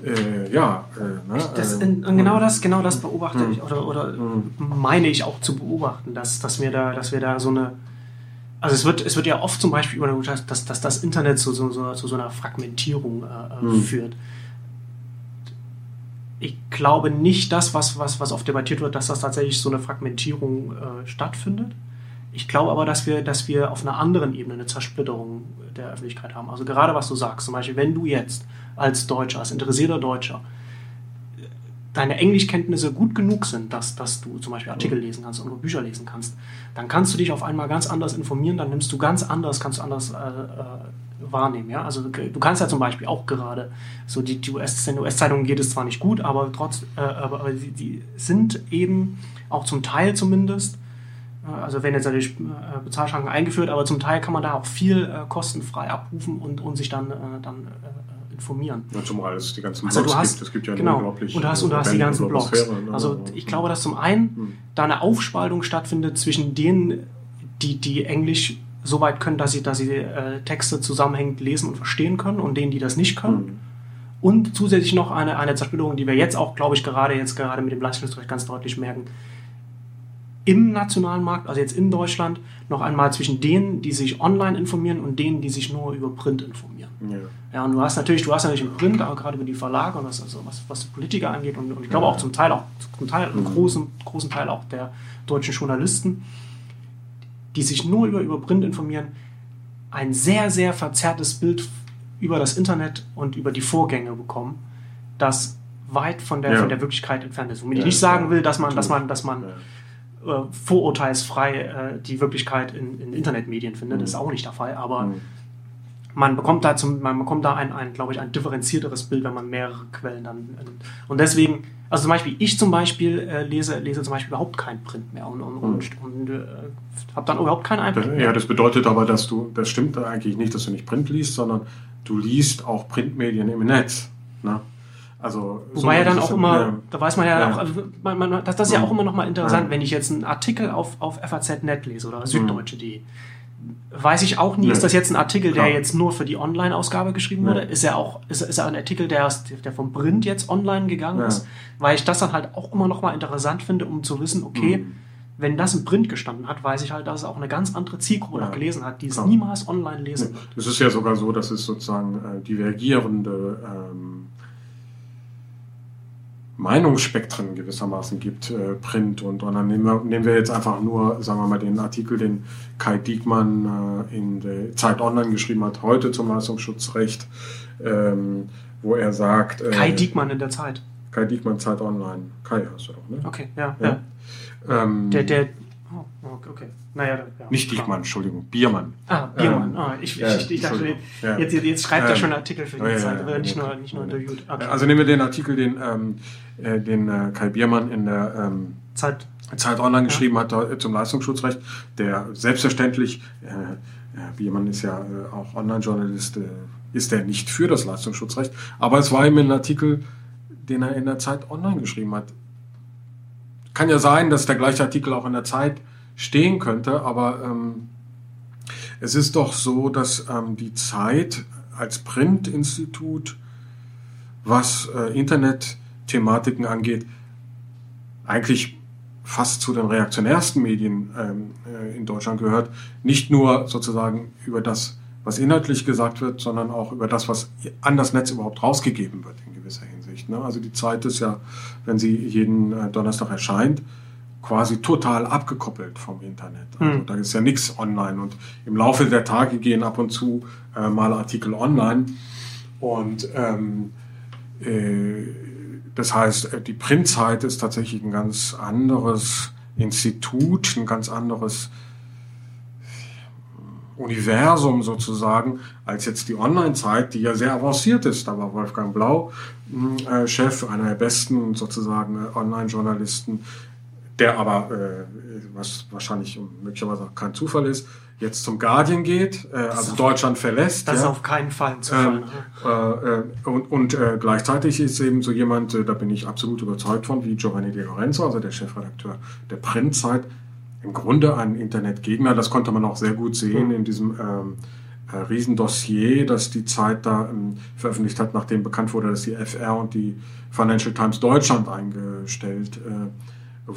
äh, ja. Äh, ne?
Das, in, genau das, genau das beobachte hm. ich oder, oder hm. meine ich auch zu beobachten, dass, dass wir da, dass wir da so eine also es wird, es wird ja oft zum Beispiel über dass, dass das Internet zu so, so, zu so einer Fragmentierung äh, hm. führt ich glaube nicht, das, was, was, was oft debattiert wird, dass das tatsächlich so eine Fragmentierung äh, stattfindet. Ich glaube aber, dass wir, dass wir auf einer anderen Ebene eine Zersplitterung der Öffentlichkeit haben. Also gerade was du sagst, zum Beispiel, wenn du jetzt als Deutscher, als interessierter Deutscher, deine Englischkenntnisse gut genug sind, dass, dass du zum Beispiel Artikel lesen kannst und Bücher lesen kannst, dann kannst du dich auf einmal ganz anders informieren, dann nimmst du ganz anders, kannst du anders äh, äh wahrnehmen. Ja? Also du kannst ja zum Beispiel auch gerade, so die, die US-Zeitungen geht es zwar nicht gut, aber trotz, äh, aber, aber die, die, sind eben auch zum Teil zumindest, äh, also werden jetzt natürlich äh, Bezahlschranken eingeführt, aber zum Teil kann man da auch viel äh, kostenfrei abrufen und, und sich dann, dann informieren.
Ja, zumal es die ganzen
also Blogs hast, gibt. Es gibt ja genau, unglaublich. Und du hast, und du hast die ganzen Blogs. Ne? Also ich glaube, dass zum einen hm. da eine Aufspaltung stattfindet zwischen denen, die, die Englisch so weit können, dass sie, dass sie äh, Texte zusammenhängend lesen und verstehen können und denen, die das nicht können. Mhm. Und zusätzlich noch eine, eine Zersplitterung, die wir jetzt auch, glaube ich, gerade jetzt gerade mit dem Leistungsrecht ganz deutlich merken. im nationalen Markt, also jetzt in Deutschland, noch einmal zwischen denen, die sich online informieren und denen, die sich nur über Print informieren. Ja, ja und du hast natürlich, du hast natürlich im Print, auch gerade über die Verlage und was, also was, was Politiker angeht und, und ich glaube auch zum Teil auch zum Teil, einen mhm. großen, großen Teil auch der deutschen Journalisten, die sich nur über, über Print informieren, ein sehr, sehr verzerrtes Bild über das Internet und über die Vorgänge bekommen, das weit von der, ja. von der Wirklichkeit entfernt ist. Womit ja, ich nicht sagen will, dass man, dass man, dass man äh, vorurteilsfrei äh, die Wirklichkeit in, in Internetmedien findet. Mhm. Ist auch nicht der Fall, aber mhm. Man bekommt da zum, man bekommt da ein, ein glaube ich, ein differenzierteres Bild, wenn man mehrere Quellen dann. und deswegen, also zum Beispiel, ich zum Beispiel äh, lese, lese zum Beispiel überhaupt kein Print mehr und, und, mhm. und, und äh, habe dann überhaupt keinen Einblick.
Mehr. Ja, das bedeutet aber, dass du, das stimmt eigentlich nicht, dass du nicht Print liest, sondern du liest auch Printmedien im Netz. Ne?
Also, Wobei so ja dann auch immer, ja. da weiß man ja, ja. auch, also man, man, das, das ist ja, ja auch immer noch mal interessant, wenn ich jetzt einen Artikel auf, auf FAZ.net lese oder Süddeutsche.de. Weiß ich auch nie, ist das jetzt ein Artikel, der jetzt nur für die Online-Ausgabe geschrieben wurde? Ist er auch, ist, ist er ein Artikel, der, der vom Print jetzt online gegangen ist? Weil ich das dann halt auch immer noch mal interessant finde, um zu wissen, okay, mhm. wenn das im Print gestanden hat, weiß ich halt, dass es auch eine ganz andere Zielgruppe noch gelesen hat, die es niemals online lesen wird.
Das ist ja sogar so, dass es sozusagen äh, divergierende ähm, Meinungsspektren gewissermaßen gibt, äh, Print und, und dann nehmen wir, nehmen wir jetzt einfach nur, sagen wir mal, den Artikel, den Kai Diekmann äh, in der Zeit Online geschrieben hat, heute zum Leistungsschutzrecht, ähm, wo er sagt...
Äh, Kai Diekmann in der Zeit?
Kai Diekmann Zeit Online. Kai hast du auch, ne?
Okay, ja. ja. ja. Ähm, der, der, oh, okay.
Naja, ja, Nicht Diekmann, Entschuldigung, Biermann.
Ah, Biermann. Ähm, ah, ich, ich, ich, dachte, jetzt, jetzt, schreibt er ähm, schon Artikel für die Zeit, aber nicht nur, nicht nur interviewt.
Okay. Also nehmen wir den Artikel, den, ähm, äh, den äh, Kai Biermann in der ähm, Zeit. Zeit Online geschrieben hat äh, zum Leistungsschutzrecht, der selbstverständlich, äh, Biermann ist ja äh, auch Online-Journalist, äh, ist er nicht für das Leistungsschutzrecht, aber es war ihm ein Artikel, den er in der Zeit Online geschrieben hat. Kann ja sein, dass der gleiche Artikel auch in der Zeit stehen könnte. Aber ähm, es ist doch so, dass ähm, die Zeit als Printinstitut, was äh, Internetthematiken angeht, eigentlich fast zu den reaktionärsten Medien ähm, äh, in Deutschland gehört. Nicht nur sozusagen über das, was inhaltlich gesagt wird, sondern auch über das, was an das Netz überhaupt rausgegeben wird in gewisser Hinsicht. Ne? Also die Zeit ist ja, wenn sie jeden äh, Donnerstag erscheint, quasi total abgekoppelt vom Internet. Also mhm. da ist ja nichts online und im Laufe der Tage gehen ab und zu äh, mal Artikel online und ähm, äh, das heißt, äh, die Printzeit ist tatsächlich ein ganz anderes Institut, ein ganz anderes Universum sozusagen, als jetzt die Online-Zeit, die ja sehr avanciert ist. Da war Wolfgang Blau äh, Chef, einer der besten sozusagen äh, Online-Journalisten der aber, äh, was wahrscheinlich möglicherweise auch kein Zufall ist, jetzt zum Guardian geht, äh, also Deutschland verlässt.
Das ja. ist auf keinen Fall ein Zufall. Ähm,
ne? äh, und und äh, gleichzeitig ist eben so jemand, äh, da bin ich absolut überzeugt von, wie Giovanni Di Lorenzo, also der Chefredakteur der Printzeit, im Grunde ein Internetgegner. Das konnte man auch sehr gut sehen in diesem ähm, äh, Riesendossier, das die Zeit da ähm, veröffentlicht hat, nachdem bekannt wurde, dass die FR und die Financial Times Deutschland eingestellt äh,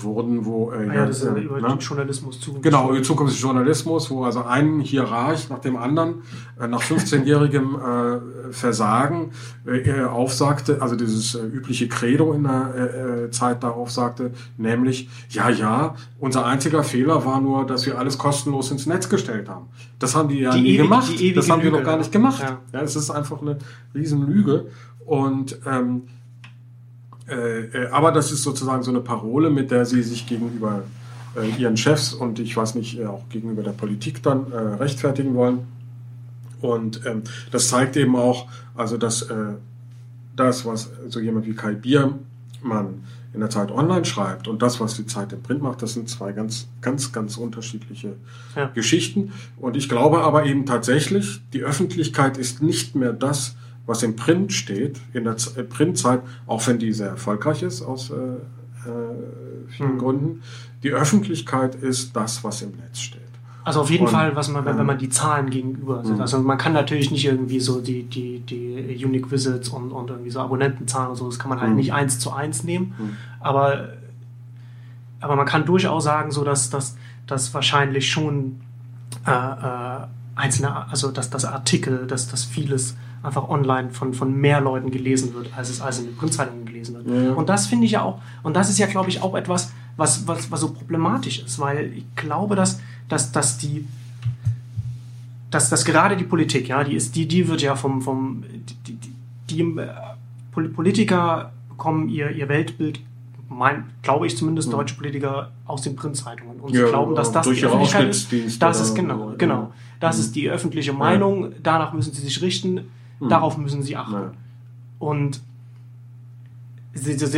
wurden, wo
äh, ah ja, das ist äh, über ne? den Journalismus
Zukunft. Genau, über Zukunft des Journalismus, wo also ein Hierarch nach dem anderen äh, nach 15-jährigem äh, Versagen äh, aufsagte, also dieses äh, übliche Credo in der äh, äh, Zeit da aufsagte, nämlich ja, ja, unser einziger Fehler war nur, dass wir alles kostenlos ins Netz gestellt haben. Das haben die ja die nie ewig, gemacht. Das haben Lüge, wir doch gar nicht gemacht. Ja. ja, es ist einfach eine Riesenlüge und ähm, äh, äh, aber das ist sozusagen so eine Parole, mit der sie sich gegenüber äh, ihren Chefs und ich weiß nicht, äh, auch gegenüber der Politik dann äh, rechtfertigen wollen. Und ähm, das zeigt eben auch, also dass äh, das, was so jemand wie Kai Biermann in der Zeit online schreibt und das, was die Zeit im Print macht, das sind zwei ganz, ganz, ganz unterschiedliche ja. Geschichten. Und ich glaube aber eben tatsächlich, die Öffentlichkeit ist nicht mehr das, was im Print steht, in der äh, Printzeit, auch wenn die sehr erfolgreich ist aus äh, äh, vielen mhm. Gründen, die Öffentlichkeit ist das, was im Netz steht.
Also auf jeden und, Fall, was man, wenn, wenn man die Zahlen gegenüber sieht. Mhm. Also man kann natürlich nicht irgendwie so die, die, die Unique Visits und, und irgendwie so Abonnentenzahlen und so, das kann man halt mhm. nicht eins zu eins nehmen. Mhm. Aber aber man kann durchaus sagen, so dass das dass wahrscheinlich schon äh, äh, einzelne, also dass das Artikel, dass das vieles einfach online von, von mehr Leuten gelesen wird, als es als in den Printzeitungen gelesen wird. Ja. Und das finde ich ja auch, und das ist ja, glaube ich, auch etwas, was, was, was so problematisch ist, weil ich glaube, dass, dass, dass die dass, dass gerade die Politik, ja, die ist, die, die wird ja vom, vom die, die, die äh, Politiker bekommen ihr, ihr Weltbild mein, glaube ich zumindest, mhm. deutsche Politiker aus den Printzeitungen. Und ja, sie glauben, dass das die Öffentlichkeit ist. Das ist genau, genau. Das mhm. ist die öffentliche Meinung. Danach müssen sie sich richten. Mhm. Darauf müssen sie achten. Ja. Und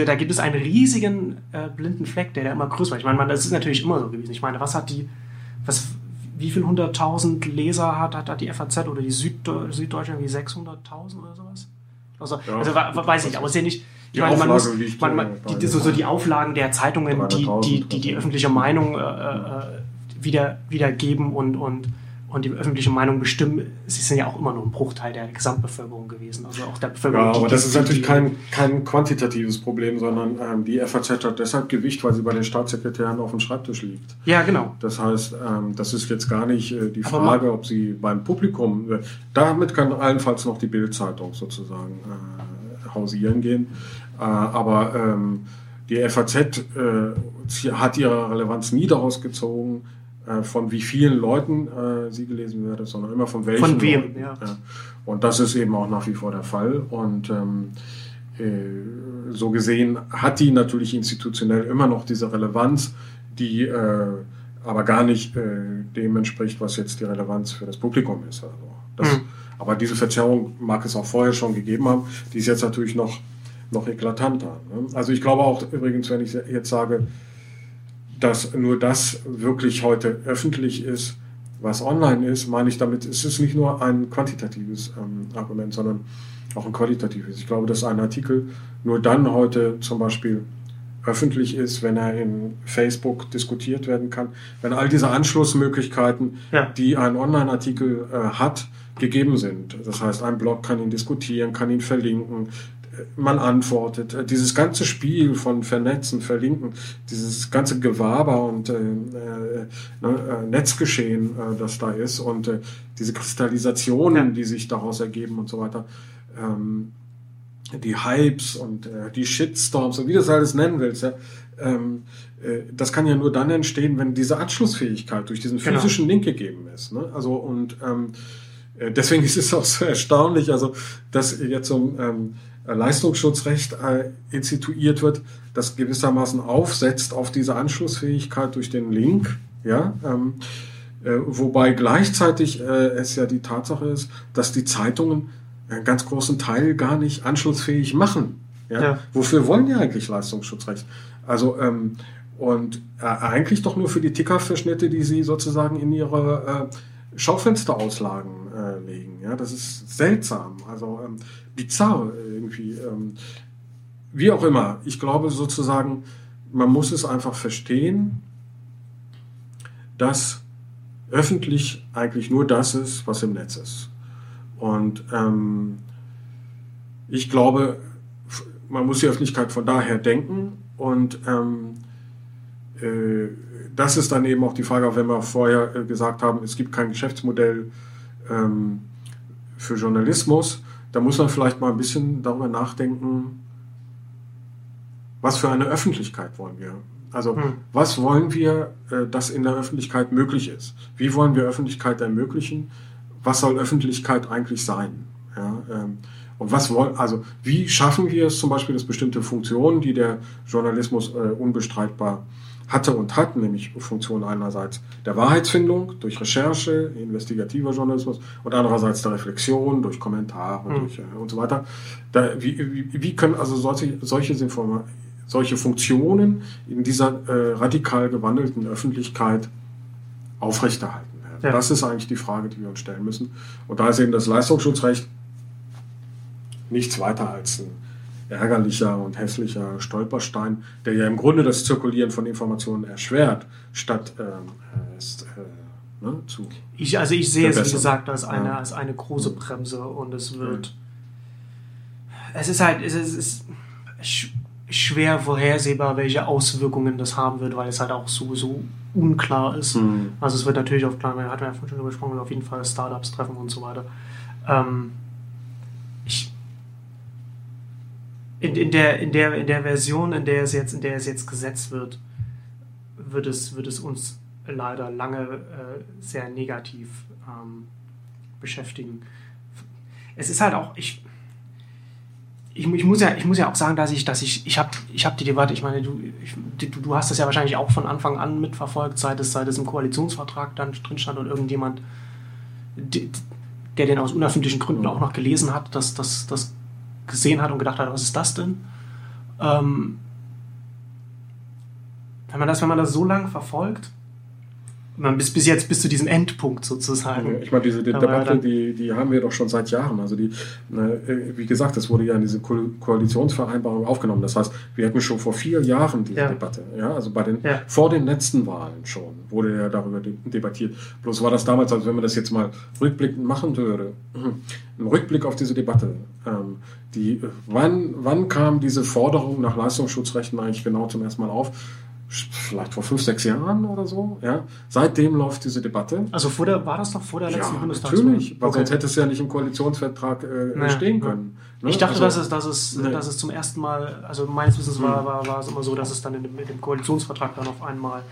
da gibt es einen riesigen äh, blinden Fleck, der, der immer größer wird. Ich meine, das ist natürlich immer so gewesen. Ich meine, was hat die, was, wie viel hunderttausend Leser hat, hat, hat die FAZ oder die Süddeu Süddeutsche irgendwie 600.000 oder sowas? Also, ja, also weiß ich nicht, aber es ist ja nicht,
die meine, man muss,
man, man, die, so, so, die Auflagen der Zeitungen, die, die, die, die öffentliche Meinung äh, äh, wieder, wiedergeben und, und, und die öffentliche Meinung bestimmen, sie sind ja auch immer nur ein Bruchteil der Gesamtbevölkerung gewesen. Also auch der Bevölkerung.
Ja, aber das ist natürlich kein, kein quantitatives Problem, sondern ähm, die FAZ hat deshalb Gewicht, weil sie bei den Staatssekretären auf dem Schreibtisch liegt.
Ja, genau.
Das heißt, ähm, das ist jetzt gar nicht äh, die Frage, ob sie beim Publikum, äh, damit kann allenfalls noch die Bildzeitung sozusagen äh, hausieren gehen. Äh, aber ähm, die FAZ äh, hat ihre Relevanz nie daraus gezogen, äh, von wie vielen Leuten äh, sie gelesen wird, sondern immer von welchen.
Von wem, Leuten. Ja.
ja. Und das ist eben auch nach wie vor der Fall. Und ähm, äh, so gesehen hat die natürlich institutionell immer noch diese Relevanz, die äh, aber gar nicht dem entspricht, was jetzt die Relevanz für das Publikum ist. Also das, mhm. Aber diese Verzerrung mag es auch vorher schon gegeben haben. Die ist jetzt natürlich noch noch eklatanter. Ne? Also ich glaube auch übrigens, wenn ich jetzt sage, dass nur das wirklich heute öffentlich ist, was online ist, meine ich damit, es ist nicht nur ein quantitatives ähm, Argument, sondern auch ein qualitatives. Ich glaube, dass ein Artikel nur dann heute zum Beispiel öffentlich ist, wenn er in Facebook diskutiert werden kann, wenn all diese Anschlussmöglichkeiten, ja. die ein Online-Artikel äh, hat, gegeben sind. Das heißt, ein Blog kann ihn diskutieren, kann ihn verlinken, man antwortet. Äh, dieses ganze Spiel von Vernetzen, Verlinken, dieses ganze Gewaber und äh, äh, ne, äh, Netzgeschehen, äh, das da ist und äh, diese Kristallisationen, ja. die sich daraus ergeben und so weiter, ähm, die Hypes und die Shitstorms und wie du das alles nennen willst, ja, ähm, das kann ja nur dann entstehen, wenn diese Anschlussfähigkeit durch diesen genau. physischen genau. Link gegeben ist. Ne? Also und ähm, deswegen ist es auch so erstaunlich, also dass jetzt so ähm, Leistungsschutzrecht äh, instituiert wird, das gewissermaßen aufsetzt auf diese Anschlussfähigkeit durch den Link, ja, ähm, äh, wobei gleichzeitig äh, es ja die Tatsache ist, dass die Zeitungen einen ganz großen Teil gar nicht anschlussfähig machen. Ja? ja. Wofür wollen die eigentlich Leistungsschutzrecht? Also ähm, und äh, eigentlich doch nur für die Tickerverschnitte, die sie sozusagen in ihre äh, Schaufensterauslagen äh, legen. Ja, das ist seltsam. Also ähm, bizarr irgendwie. Ähm, wie auch immer. Ich glaube sozusagen, man muss es einfach verstehen, dass öffentlich eigentlich nur das ist, was im Netz ist. Und ähm, ich glaube, man muss die Öffentlichkeit von daher denken und ähm, äh, das ist dann eben auch die Frage, wenn wir vorher äh, gesagt haben, es gibt kein Geschäftsmodell ähm, für Journalismus, da muss man vielleicht mal ein bisschen darüber nachdenken, was für eine Öffentlichkeit wollen wir. Also hm. was wollen wir, äh, dass in der Öffentlichkeit möglich ist? Wie wollen wir Öffentlichkeit ermöglichen? Was soll Öffentlichkeit eigentlich sein? Ja, ähm, und was wollen, also wie schaffen wir es zum Beispiel, dass bestimmte Funktionen, die der Journalismus äh, unbestreitbar hatte und hat, nämlich Funktion einerseits der Wahrheitsfindung durch Recherche, investigativer Journalismus und andererseits der Reflexion durch Kommentare mhm. durch, äh, und so weiter. Da, wie, wie, wie, können also solche, solche, solche Funktionen in dieser äh, radikal gewandelten Öffentlichkeit aufrechterhalten werden? Ja. Das ist eigentlich die Frage, die wir uns stellen müssen. Und da ist eben das Leistungsschutzrecht nichts weiter als ein ärgerlicher und hässlicher Stolperstein, der ja im Grunde das Zirkulieren von Informationen erschwert, statt ähm, äh, ne, zu.
Ich, also ich sehe es, wie gesagt, als eine, ja. als eine große Bremse und es wird. Ja. Es ist halt, es ist, es schwer vorhersehbar, welche Auswirkungen das haben wird, weil es halt auch so, so unklar ist. Mhm. Also es wird natürlich auf klar, hat man ja vorhin schon gesprochen, auf jeden Fall Startups treffen und so weiter. Ähm, ich, in, in, der, in, der, in der Version, in der es jetzt, in der es jetzt gesetzt wird, wird es, wird es uns leider lange äh, sehr negativ ähm, beschäftigen. Es ist halt auch, ich, ich, ich, muss ja, ich muss ja auch sagen, dass ich, dass ich, ich habe ich hab die Debatte, ich meine, du, ich, du, du hast das ja wahrscheinlich auch von Anfang an mitverfolgt, seit es, seit es im Koalitionsvertrag dann drin stand und irgendjemand, der den aus unerfindlichen Gründen auch noch gelesen hat, das, das, das gesehen hat und gedacht hat, was ist das denn? Ähm, wenn man das, wenn man das so lange verfolgt, man bis, bis jetzt bis zu diesem Endpunkt sozusagen.
Ich meine, diese die Debatte, die, die haben wir doch schon seit Jahren. Also die, äh, wie gesagt, das wurde ja in diese Ko Koalitionsvereinbarung aufgenommen. Das heißt, wir hatten schon vor vier Jahren diese ja. Debatte. Ja, also bei den, ja. vor den letzten Wahlen schon wurde ja darüber debattiert. Bloß war das damals, als wenn man das jetzt mal rückblickend machen würde, ein Rückblick auf diese Debatte. Ähm, die, wann, wann kam diese Forderung nach Leistungsschutzrechten eigentlich genau zum ersten Mal auf? vielleicht vor fünf, sechs Jahren oder so. Ja. Seitdem läuft diese Debatte.
Also vor der, war das noch vor der letzten
ja, Bundestagswahl? Natürlich, weil okay. sonst hätte es ja nicht im Koalitionsvertrag äh, naja. stehen können.
Ne? Ich dachte, also, dass, es, dass, es, nee. dass es zum ersten Mal, also meines Wissens war, hm. war, war es immer so, dass es dann in dem, in dem Koalitionsvertrag dann auf einmal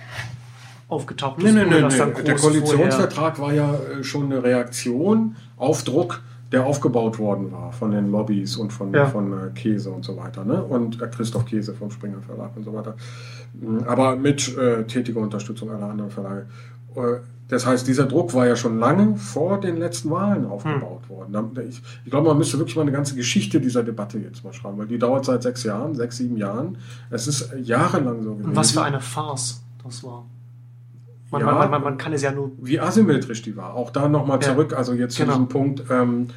aufgetaucht
ist. Nee, nee, nee, nee. Der Koalitionsvertrag war ja äh, schon eine Reaktion auf Druck der aufgebaut worden war von den Lobbys und von, ja. von äh, Käse und so weiter. Ne? Und äh, Christoph Käse vom Springer Verlag und so weiter. Mhm. Aber mit äh, tätiger Unterstützung aller anderen Verlage. Äh, das heißt, dieser Druck war ja schon lange vor den letzten Wahlen aufgebaut hm. worden. Ich, ich, glaube, man müsste wirklich mal eine ganze Geschichte dieser Debatte jetzt mal schreiben, weil die dauert seit sechs Jahren, sechs, sieben Jahren. Es ist jahrelang so
gewesen. Und was für eine Farce das war. Man, ja, man, man, man, kann es ja nur.
Wie asymmetrisch die war. Auch da nochmal ja, zurück, also jetzt genau. zu diesem Punkt ähm,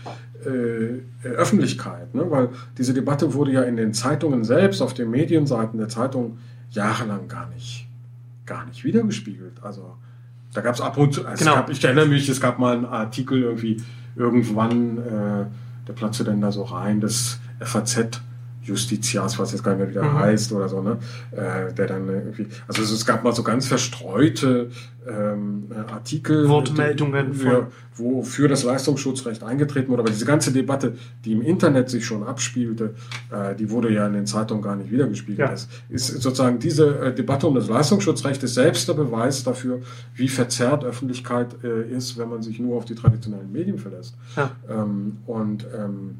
äh, Öffentlichkeit. Ne? Weil diese Debatte wurde ja in den Zeitungen selbst, auf den Medienseiten der Zeitung jahrelang gar nicht, gar nicht wiedergespiegelt. Also da gab es ab und zu, genau. Gab, ich erinnere mich, es gab mal einen Artikel irgendwie, irgendwann, äh, der platzte denn da so rein, das FAZ Justizias, was jetzt gar nicht mehr wieder mhm. heißt oder so, ne? Äh, der dann irgendwie, also es gab mal so ganz verstreute ähm, Artikel,
Wortmeldungen,
für, wo für das Leistungsschutzrecht eingetreten wurde. Aber diese ganze Debatte, die im Internet sich schon abspielte, äh, die wurde ja in den Zeitungen gar nicht wiedergespiegelt. Ja. Das ist sozusagen diese äh, Debatte um das Leistungsschutzrecht ist selbst der Beweis dafür, wie verzerrt Öffentlichkeit äh, ist, wenn man sich nur auf die traditionellen Medien verlässt. Ja. Ähm, und ähm,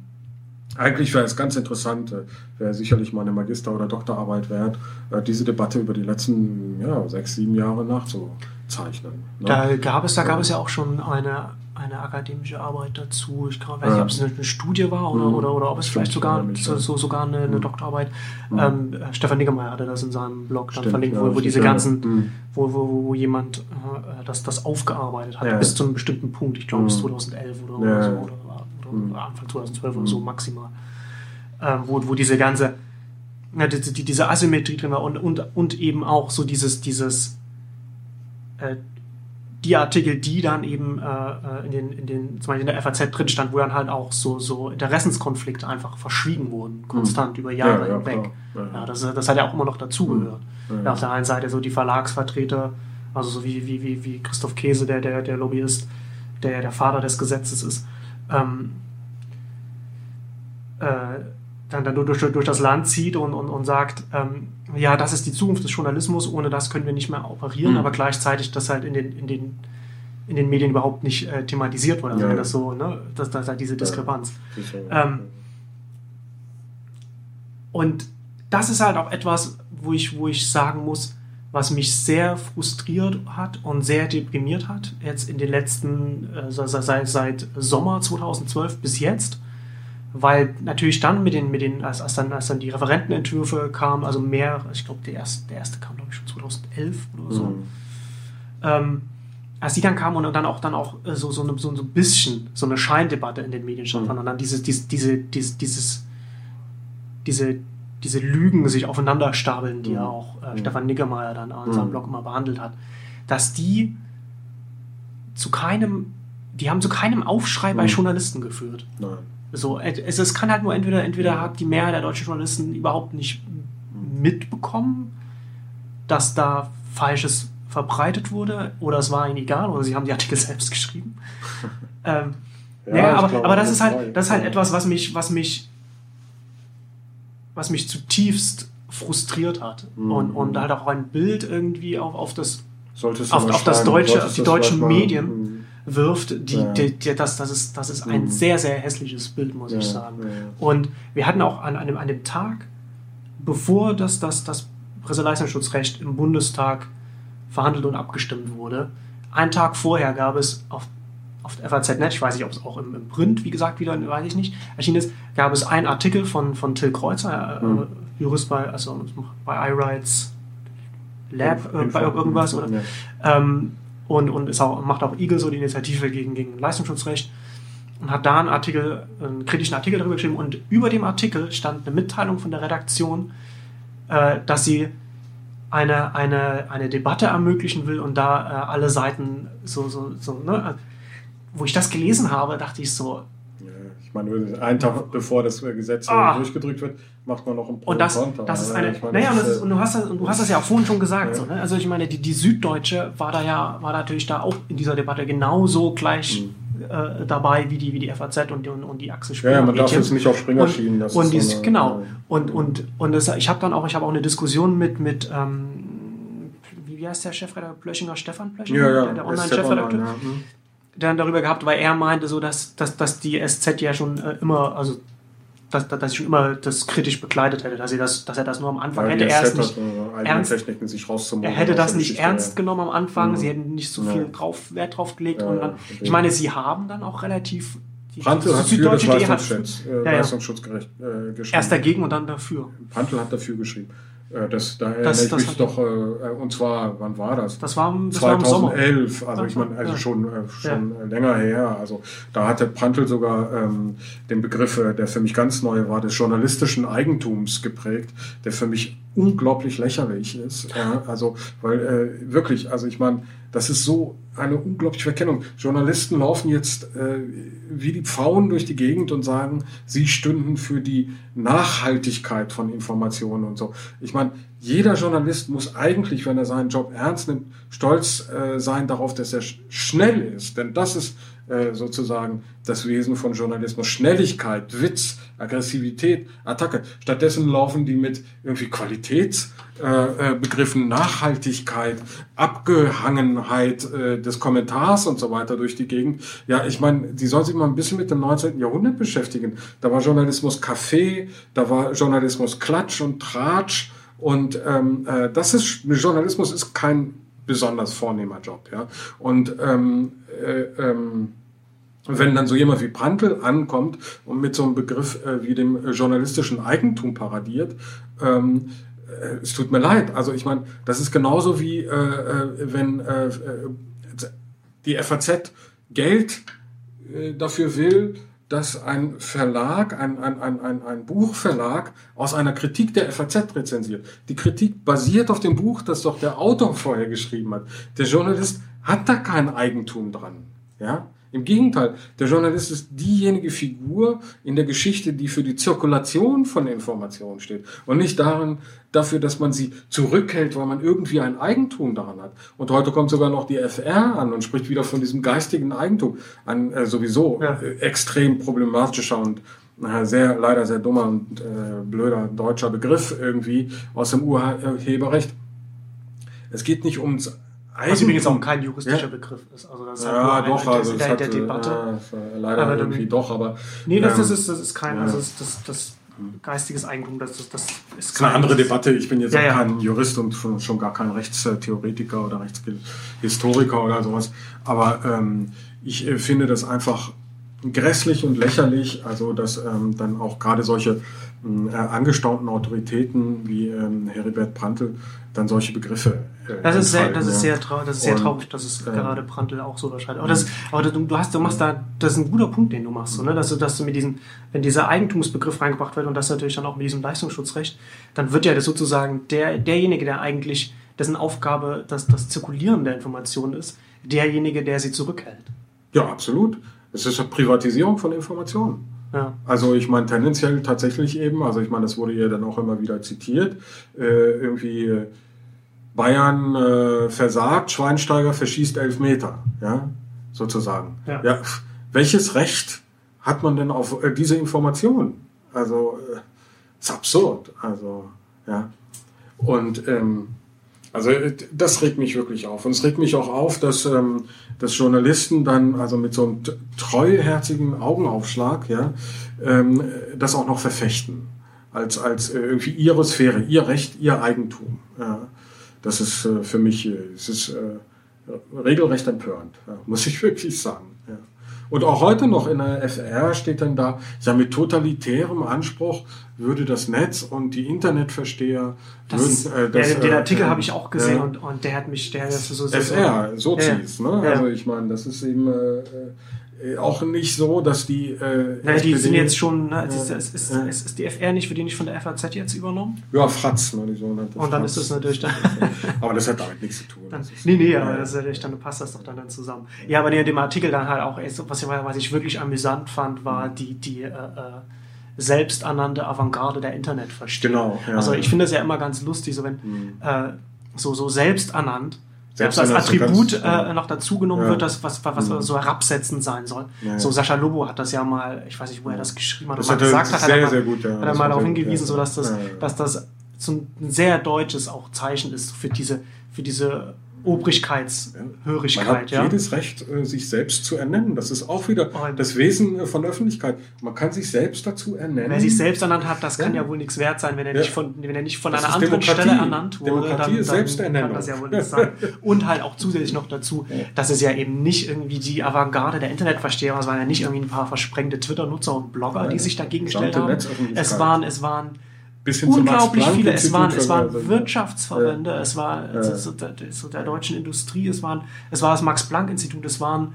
eigentlich wäre es ganz interessant, äh, wäre sicherlich mal eine Magister- oder Doktorarbeit wert, äh, diese Debatte über die letzten ja, sechs, sieben Jahre nachzuzeichnen.
Ne? Da gab es, da gab es ja auch schon eine, eine akademische Arbeit dazu. Ich weiß nicht, ob es eine Studie war oder, mhm. oder, oder ob es vielleicht sogar, so, so, sogar eine, eine mhm. Doktorarbeit. Mhm. Ähm, Stefan Niggemeier hatte das in seinem Blog dann Stimmt, verlinkt, wo, wo diese ganzen, wo, wo, wo jemand äh, das, das aufgearbeitet hat, ja. bis zu einem bestimmten Punkt. Ich glaube bis 2011 mhm. oder, ja. so. Oder, mhm. Anfang 2012 oder so maximal, ähm, wo, wo diese ganze, ja, die, die, diese Asymmetrie drin war und, und, und eben auch so dieses, dieses, äh, die Artikel, die dann eben äh, äh in, den, in den, zum Beispiel in der FAZ drin stand, wo dann halt auch so, so Interessenskonflikte einfach verschwiegen wurden, konstant mhm. über Jahre ja, hinweg. Ja, ja, das, das hat ja auch immer noch dazugehört. Mhm. auf der einen Seite so die Verlagsvertreter, also so wie, wie, wie, wie Christoph Käse, der, der, der Lobbyist, der der Vater des Gesetzes ist, ähm, äh, dann, dann durch, durch das Land zieht und, und, und sagt, ähm, ja, das ist die Zukunft des Journalismus, ohne das können wir nicht mehr operieren, mhm. aber gleichzeitig das halt in den, in den, in den Medien überhaupt nicht äh, thematisiert wurde. Also ja. das so, ne, das, das halt diese Diskrepanz. Ja. Ähm, und das ist halt auch etwas, wo ich, wo ich sagen muss, was mich sehr frustriert hat und sehr deprimiert hat, jetzt in den letzten, äh, seit, seit Sommer 2012 bis jetzt, weil natürlich dann mit den, mit den als, als, dann, als dann die Referentenentwürfe kamen, also mehr, ich glaube, der erste, der erste kam, glaube ich, schon 2011 oder so. Mhm. Ähm, als die dann kamen und dann auch dann auch äh, so, so, eine, so, ein bisschen so eine Scheindebatte in den Medien stattfand mhm. und dann dieses, diese, diese, dieses, dieses, diese diese Lügen sich aufeinander stapeln, die mhm. ja auch äh, mhm. Stefan Niggemeier dann an seinem mhm. Blog immer behandelt hat, dass die zu keinem, die haben zu keinem Aufschrei bei mhm. Journalisten geführt. Nein. So, es, es kann halt nur entweder, entweder hat die Mehrheit der deutschen Journalisten überhaupt nicht mitbekommen, dass da Falsches verbreitet wurde oder es war ihnen egal oder sie haben die Artikel selbst geschrieben. ähm, ja, ja aber, glaube, aber das ist halt, das ist halt etwas, was mich, was mich, was mich zutiefst frustriert hat mhm. und, und halt auch ein Bild irgendwie auf, auf das, auf, auf das deutsche, auf die deutschen Medien mhm. wirft, die, ja. die, die, das, das ist, das ist ein mhm. sehr, sehr hässliches Bild, muss ja, ich sagen. Ja. Und wir hatten auch an einem, an einem Tag, bevor das, das, das Presseleistungsschutzrecht im Bundestag verhandelt und abgestimmt wurde, einen Tag vorher gab es auf auf FAZ.net, ich weiß nicht, ob es auch im, im, Print, wie gesagt, wieder, weiß ich nicht, erschienen ist, gab es einen Artikel von, von Till Kreuzer, äh, mhm. Jurist bei, also bei iRights Lab, äh, bei irgendwas, oder? Ja. Ähm, und, und auch, macht auch Eagle so die Initiative gegen, gegen Leistungsschutzrecht und hat da einen Artikel, einen kritischen Artikel darüber geschrieben und über dem Artikel stand eine Mitteilung von der Redaktion, äh, dass sie eine, eine, eine Debatte ermöglichen will und da äh, alle Seiten so, so, so ne, wo ich das gelesen habe, dachte ich so.
Ja, ich meine, einen Tag bevor das Gesetz ah, durchgedrückt wird, macht man noch ein
Pro und das. Das ist eine, meine, naja, und, ist, und, du hast das, und du hast das ja auch vorhin schon gesagt. Ja. So, ne? Also ich meine, die, die Süddeutsche war da ja, war natürlich da auch in dieser Debatte genauso gleich. Mhm. Äh, dabei wie die, wie die FAZ und die, und, und die Axel
Springer. Ja, man darf jetzt nicht auf Springer schieben.
Das und dies, so eine, genau. Und, und, und das, ich habe dann auch, ich habe auch eine Diskussion mit, mit ähm, wie, wie heißt der Chefredakteur Plöchinger, Stefan Plöchinger,
ja, ja.
der, der Online-Chefredakteur. Ja. Dann darüber gehabt, weil er meinte so, dass, dass, dass die SZ ja schon äh, immer, also dass, dass ich schon immer das kritisch begleitet hätte, dass, sie das, dass er das nur am Anfang ja, hätte er es nicht
ernst, Techniken sich
er hätte das nicht ernst ja. genommen am Anfang, mhm. sie hätten nicht so viel drauf, Wert drauf gelegt und dann, ich meine, sie haben dann auch relativ
die Prantl hat für das Leistungsschutz, äh, Leistungsschutzgerecht
äh, geschrieben. Erst dagegen und dann dafür.
Prantl hat dafür geschrieben. Äh, das, da das, erinnere ich mich doch, äh, und zwar, wann war das?
Das war,
das 2011, war also ich meine, also ja. schon, äh, schon ja. länger her. Also da hatte Prantl sogar ähm, den Begriff, äh, der für mich ganz neu war, des journalistischen Eigentums geprägt, der für mich unglaublich lächerlich ist. Ja, also, weil äh, wirklich, also ich meine, das ist so eine unglaubliche Verkennung. Journalisten laufen jetzt äh, wie die Pfauen durch die Gegend und sagen, sie stünden für die Nachhaltigkeit von Informationen und so. Ich meine, jeder Journalist muss eigentlich, wenn er seinen Job ernst nimmt, stolz äh, sein darauf, dass er schnell ist. Denn das ist äh, sozusagen das Wesen von Journalismus. Schnelligkeit, Witz, Aggressivität, Attacke. Stattdessen laufen die mit irgendwie Qualitätsbegriffen, äh, Nachhaltigkeit, Abgehangenheit äh, des Kommentars und so weiter durch die Gegend. Ja, ich meine, die sollen sich mal ein bisschen mit dem 19. Jahrhundert beschäftigen. Da war Journalismus Kaffee, da war Journalismus Klatsch und Tratsch. Und ähm, äh, das ist Journalismus ist kein besonders vornehmer Job. Ja? Und ähm, äh, ähm, wenn dann so jemand wie Prantl ankommt und mit so einem Begriff äh, wie dem journalistischen Eigentum paradiert, ähm, äh, es tut mir leid. Also ich meine, das ist genauso wie äh, äh wenn äh, äh, die FAZ Geld dafür will, dass ein Verlag, ein, ein, ein, ein, ein Buchverlag aus einer Kritik der FAZ rezensiert. Die Kritik basiert auf dem Buch, das doch der Autor vorher geschrieben hat. Der Journalist hat da kein Eigentum dran. Ja? Im Gegenteil, der Journalist ist diejenige Figur in der Geschichte, die für die Zirkulation von Informationen steht und nicht darin, dafür, dass man sie zurückhält, weil man irgendwie ein Eigentum daran hat. Und heute kommt sogar noch die FR an und spricht wieder von diesem geistigen Eigentum. Ein äh, sowieso ja. äh, extrem problematischer und äh, sehr, leider sehr dummer und äh, blöder deutscher Begriff irgendwie aus dem Urheberrecht. Es geht nicht ums
was übrigens auch kein juristischer ja. Begriff ist. Also das ist
ja, doch, also in der, hat, der Debatte. Ja, leider aber irgendwie doch, aber.
Nee, das, das, ist, das ist kein, also das, das, das geistiges Eigentum, das, das, das
ist, eine andere Debatte. Ich bin jetzt ja, auch kein Jurist und schon gar kein Rechtstheoretiker oder Rechtshistoriker oder sowas. Aber ähm, ich äh, finde das einfach grässlich und lächerlich, also dass ähm, dann auch gerade solche äh, angestaunten Autoritäten wie ähm, Heribert Prantl dann solche Begriffe.
Äh, das, ist sehr, das, ist sehr traurig, das ist sehr traurig, dass es äh, gerade Prantl auch so überschreitet. Aber, das, aber du, du, hast, du machst da, das ist ein guter Punkt, den du machst, so, ne? dass, du, dass du mit diesem, wenn dieser Eigentumsbegriff reingebracht wird und das natürlich dann auch mit diesem Leistungsschutzrecht, dann wird ja das sozusagen der, derjenige, der eigentlich, dessen Aufgabe das, das Zirkulieren der Informationen ist, derjenige, der sie zurückhält.
Ja, absolut. Es ist eine Privatisierung von Informationen.
Ja.
Also ich meine tendenziell tatsächlich eben, also ich meine, das wurde ja dann auch immer wieder zitiert, äh, irgendwie äh, Bayern äh, versagt, Schweinsteiger verschießt elf Meter, ja, sozusagen.
Ja.
Ja. welches Recht hat man denn auf äh, diese Information? Also äh, ist absurd. Also ja. Und ähm, also äh, das regt mich wirklich auf. Und es regt mich auch auf, dass, ähm, dass Journalisten dann also mit so einem treuherzigen Augenaufschlag ja, ähm, das auch noch verfechten. Als, als äh, irgendwie ihre Sphäre, ihr Recht, ihr Eigentum. Ja. Das ist äh, für mich äh, es ist, äh, regelrecht empörend, ja, muss ich wirklich sagen. Und auch heute noch in der FR steht dann da, ja, mit totalitärem Anspruch würde das Netz und die Internetversteher
Das
würden, äh, das,
ja, den
äh,
Artikel
äh,
habe ich auch gesehen
ja.
und, und der hat mich, der ist so,
FR, so
Ja.
ne?
Ja.
Also ich meine, das ist eben äh, äh, auch nicht so, dass die äh,
Naja, die sind jetzt schon, ne, es, ist,
Ja.
es, ist,
Ja.
es ist die FR nicht, wird die nicht von der FAZ jetzt übernommen?
ja, Fratz, ne, die sogenannte
Und dann
Fratz.
ist das natürlich dann.
Aber das hat damit nichts zu tun.
Dann,
ist-
nee, nee, aber das ist natürlich, dann passt das doch dann, dann zusammen. Ja, aber in dem Artikel dann halt auch, so, was, ich- was ich wirklich amüsant fand, war die, die äh, äh, selbsternannte Avantgarde der Internetversteher.
Genau,
also ich finde das ja immer ganz lustig, so wenn
Mhm.
äh, so, so selbsternannt selbst als
Selbsternannt, so
Attribut
ganz,
äh, noch dazugenommen
Ja.
wird, das, was, was
Mhm.
so herabsetzend sein soll.
Ja.
So Sascha Lobo hat das ja mal, ich weiß nicht, wo er das geschrieben hat,
Das
mal
er
gesagt hat, hat
sehr,
er mal,
sehr gut, ja.
hat er mal darauf hingewiesen, so dass das, dass das so ein sehr deutsches auch Zeichen ist für diese, für diese Obrigkeitshörigkeit.
Man hat
ja?
jedes Recht, äh, sich selbst zu ernennen. Das ist auch wieder das Wesen äh, von Öffentlichkeit. Man kann sich selbst dazu ernennen.
Wer sich selbst ernannt hat, das kann
Ja.
wohl nichts wert sein, wenn er
Ja.
nicht von, wenn er nicht von
Das
einer anderen
Demokratie.
Stelle ernannt wurde.
Demokratie
dann,
ist
dann
Selbsternennung.
kann das ja wohl nichts sein. Und halt auch zusätzlich noch dazu, dass es ja eben nicht irgendwie die Avantgarde der Internetversteher war, es waren ja nicht irgendwie ein paar versprengte Twitter-Nutzer und Blogger, die sich dagegen gestellt haben. Es waren, es waren unglaublich viele. Es waren, es waren
also-
Wirtschaftsverbände, es war
Ja.
so der, so der deutschen Industrie, es waren, es war das Max-Planck-Institut, es waren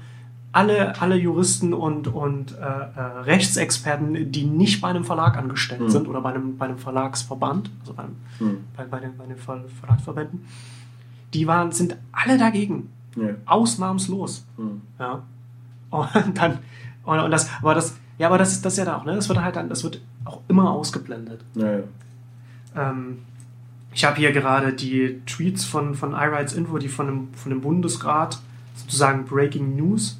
alle, alle Juristen und, und äh, äh, Rechtsexperten, die nicht bei einem Verlag angestellt
Hm.
sind oder bei einem, bei einem Verlagsverband, also bei, einem,
Hm.
bei, bei, den, bei den Ver Verlagsverbänden, die waren, sind alle dagegen.
Ja.
Ausnahmslos.
Hm.
Ja. Und dann, und, und das, aber das, ja, aber das ist das ist ja da auch, ne? Das wird halt dann, das wird auch immer ausgeblendet.
Ja, ja.
Ähm, ich habe hier gerade die Tweets von, von iRights Info, die von dem, von dem Bundesrat sozusagen Breaking News,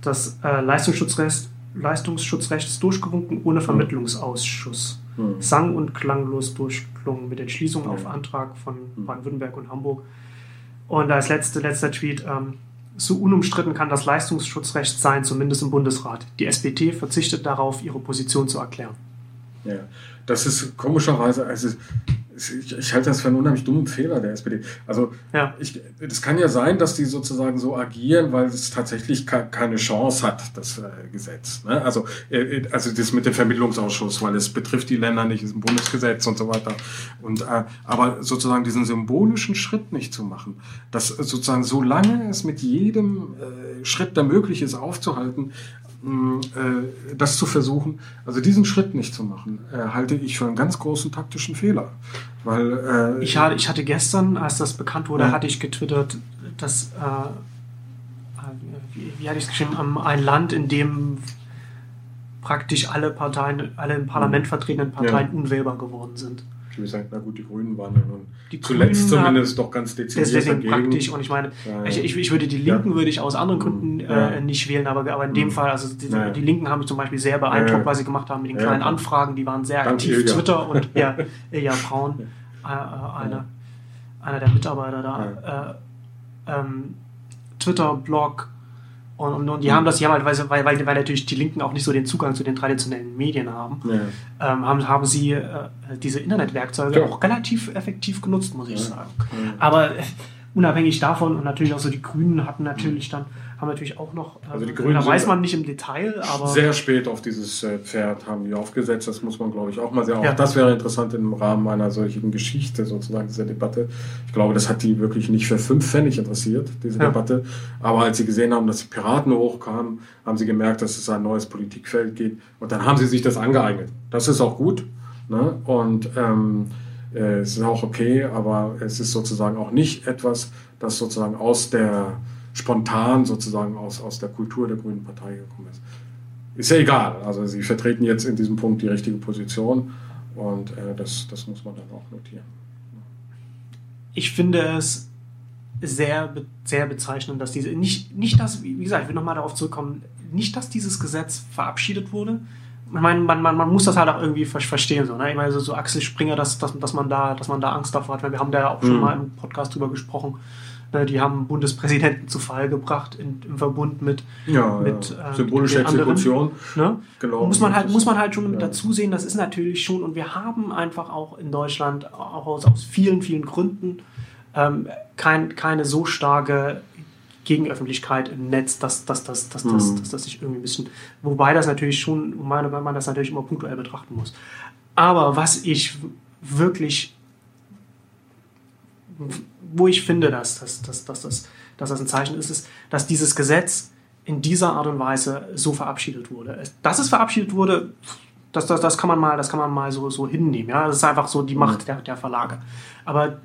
das äh, Leistungsschutzrecht, Leistungsschutzrecht ist durchgewunken ohne Vermittlungsausschuss.
Hm.
Sang- und klanglos durchklungen mit Entschließung auf
Ja.
Antrag von
Hm.
Baden-Württemberg und Hamburg. Und als letzte, letzter Tweet, ähm, so unumstritten kann das Leistungsschutzrecht sein, zumindest im Bundesrat. Die SPD verzichtet darauf, ihre Position zu erklären.
Ja, das ist komischerweise, also ich, ich halte das für einen unheimlich dummen Fehler der SPD. Also
Ja.
ich, das kann ja sein, dass die sozusagen so agieren, weil es tatsächlich ke- keine Chance hat, das äh, Gesetz. Ne? Also, äh, also das mit dem Vermittlungsausschuss, weil es betrifft die Länder nicht, ist ein Bundesgesetz und so weiter. Und, äh, aber sozusagen diesen symbolischen Schritt nicht zu machen, dass sozusagen solange es mit jedem äh, Schritt, der möglich ist, aufzuhalten, äh, das zu versuchen, also diesen Schritt nicht zu machen, äh, halte ich für einen ganz großen taktischen Fehler. Weil äh,
Ich hatte, ich hatte gestern, als das bekannt wurde,
Ja.
hatte ich getwittert, dass, äh, äh, wie, wie hatte ich es geschrieben, ähm, ein Land, in dem praktisch alle Parteien, alle im Parlament vertretenen Parteien unwählbar geworden sind.
Ich würde sagen, na gut, die Grünen waren ja nun
Die
zuletzt
Grünen
zumindest doch ganz dezidiert
Deswegen
dagegen.
praktisch, und ich meine,
Ja, ja.
ich, ich, würde die Linken würde ich aus anderen Gründen
Ja.
äh, nicht wählen, aber, aber in dem
Mhm.
Fall, also die,
Ja.
die Linken haben mich zum Beispiel sehr beeindruckt,
Ja, ja.
was sie gemacht haben mit den
Ja,
kleinen. Anfragen, die waren sehr aktiv.
Ilja.
Twitter und ja, Ilja Braun, äh, äh, einer, einer der Mitarbeiter da, äh, ähm, Twitter, Blog und, und, und die
Mhm.
haben das, die haben halt, weil, weil, weil, weil natürlich die Linken auch nicht so den Zugang zu den traditionellen Medien haben,
Ja.
ähm, haben, haben sie äh, diese Internetwerkzeuge
Ja.
auch relativ effektiv genutzt, muss ich
Ja.
sagen.
Ja.
Aber äh, unabhängig davon und natürlich auch so die Grünen hatten natürlich dann, haben natürlich auch noch,
Also die Grünen
da weiß man nicht im Detail, aber
Sehr spät auf dieses äh, Pferd haben die aufgesetzt. Das muss man, glaube ich, auch mal sehen. Auch
Ja.
das wäre interessant im Rahmen einer solchen Geschichte, sozusagen, dieser Debatte. Ich glaube, das hat die wirklich nicht für fünf Pfennig interessiert, diese
Ja.
Debatte. Aber als sie gesehen haben, dass die Piraten hochkamen, haben sie gemerkt, dass es ein neues Politikfeld geht. Und dann haben sie sich das angeeignet. Das ist auch gut. Ne? Und ähm, äh, es ist auch okay, aber es ist sozusagen auch nicht etwas, das sozusagen aus der spontan sozusagen aus, aus der Kultur der Grünen Partei gekommen ist. ist ja egal. Also sie vertreten jetzt in diesem Punkt die richtige Position und äh, das, das muss man dann auch notieren.
Ich finde es sehr, sehr bezeichnend, dass diese, nicht, nicht das, wie gesagt, ich will nochmal darauf zurückkommen, nicht, dass dieses Gesetz verabschiedet wurde. Ich meine, man, man, man muss das halt auch irgendwie verstehen. So, ne? Ich meine, so, so Axel Springer, dass, dass, dass, man da, dass man da Angst davor hat. Weil wir haben da ja auch mhm. schon mal im Podcast drüber gesprochen. Ne? Die haben Bundespräsidenten zu Fall gebracht in, im Verbund mit,
ja,
mit
ja. Äh, symbolische Exekution.
Ne? Genau. Muss man halt, muss man halt schon ja. dazu sehen, das ist natürlich schon, und wir haben einfach auch in Deutschland, auch aus, aus vielen, vielen Gründen, ähm, kein, keine so starke Gegenöffentlichkeit im Netz, dass, dass, dass, dass, mhm. dass, dass, dass sich irgendwie ein bisschen, wobei das natürlich schon, wobei man das natürlich immer punktuell betrachten muss. Aber was ich wirklich, wo ich finde, dass, dass, dass, dass, dass, dass das ein Zeichen ist, ist, dass dieses Gesetz in dieser Art und Weise so verabschiedet wurde. Dass es verabschiedet wurde, das, das, das kann man mal, das kann man mal so, so hinnehmen. Ja? Das ist einfach so die Macht mhm. der, der Verlage. Aber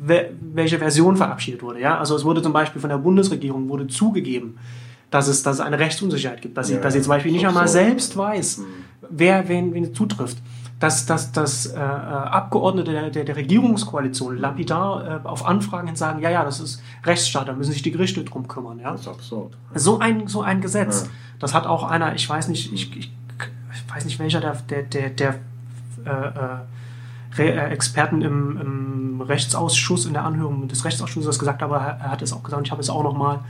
welche Version verabschiedet wurde. Ja? Also es wurde zum Beispiel von der Bundesregierung wurde zugegeben, dass es, dass es eine Rechtsunsicherheit gibt, dass, sie, ja, dass sie zum Beispiel nicht einmal so. selbst weiß, mhm. wer wen, wen zutrifft. Dass, dass, dass äh, äh, Abgeordnete der, der, der Regierungskoalition lapidar äh, auf Anfragen hin sagen, ja, ja, das ist Rechtsstaat, da müssen sich die Gerichte drum kümmern. Ja?
Das ist absurd.
So ein, so ein Gesetz. Ja. Das hat auch einer, ich weiß nicht, ich, ich, ich weiß nicht welcher der, der, der, der äh, äh äh, Experten im, im, Rechtsausschuss, in der Anhörung des Rechtsausschusses gesagt, aber er hat es auch gesagt, ich habe es auch nochmal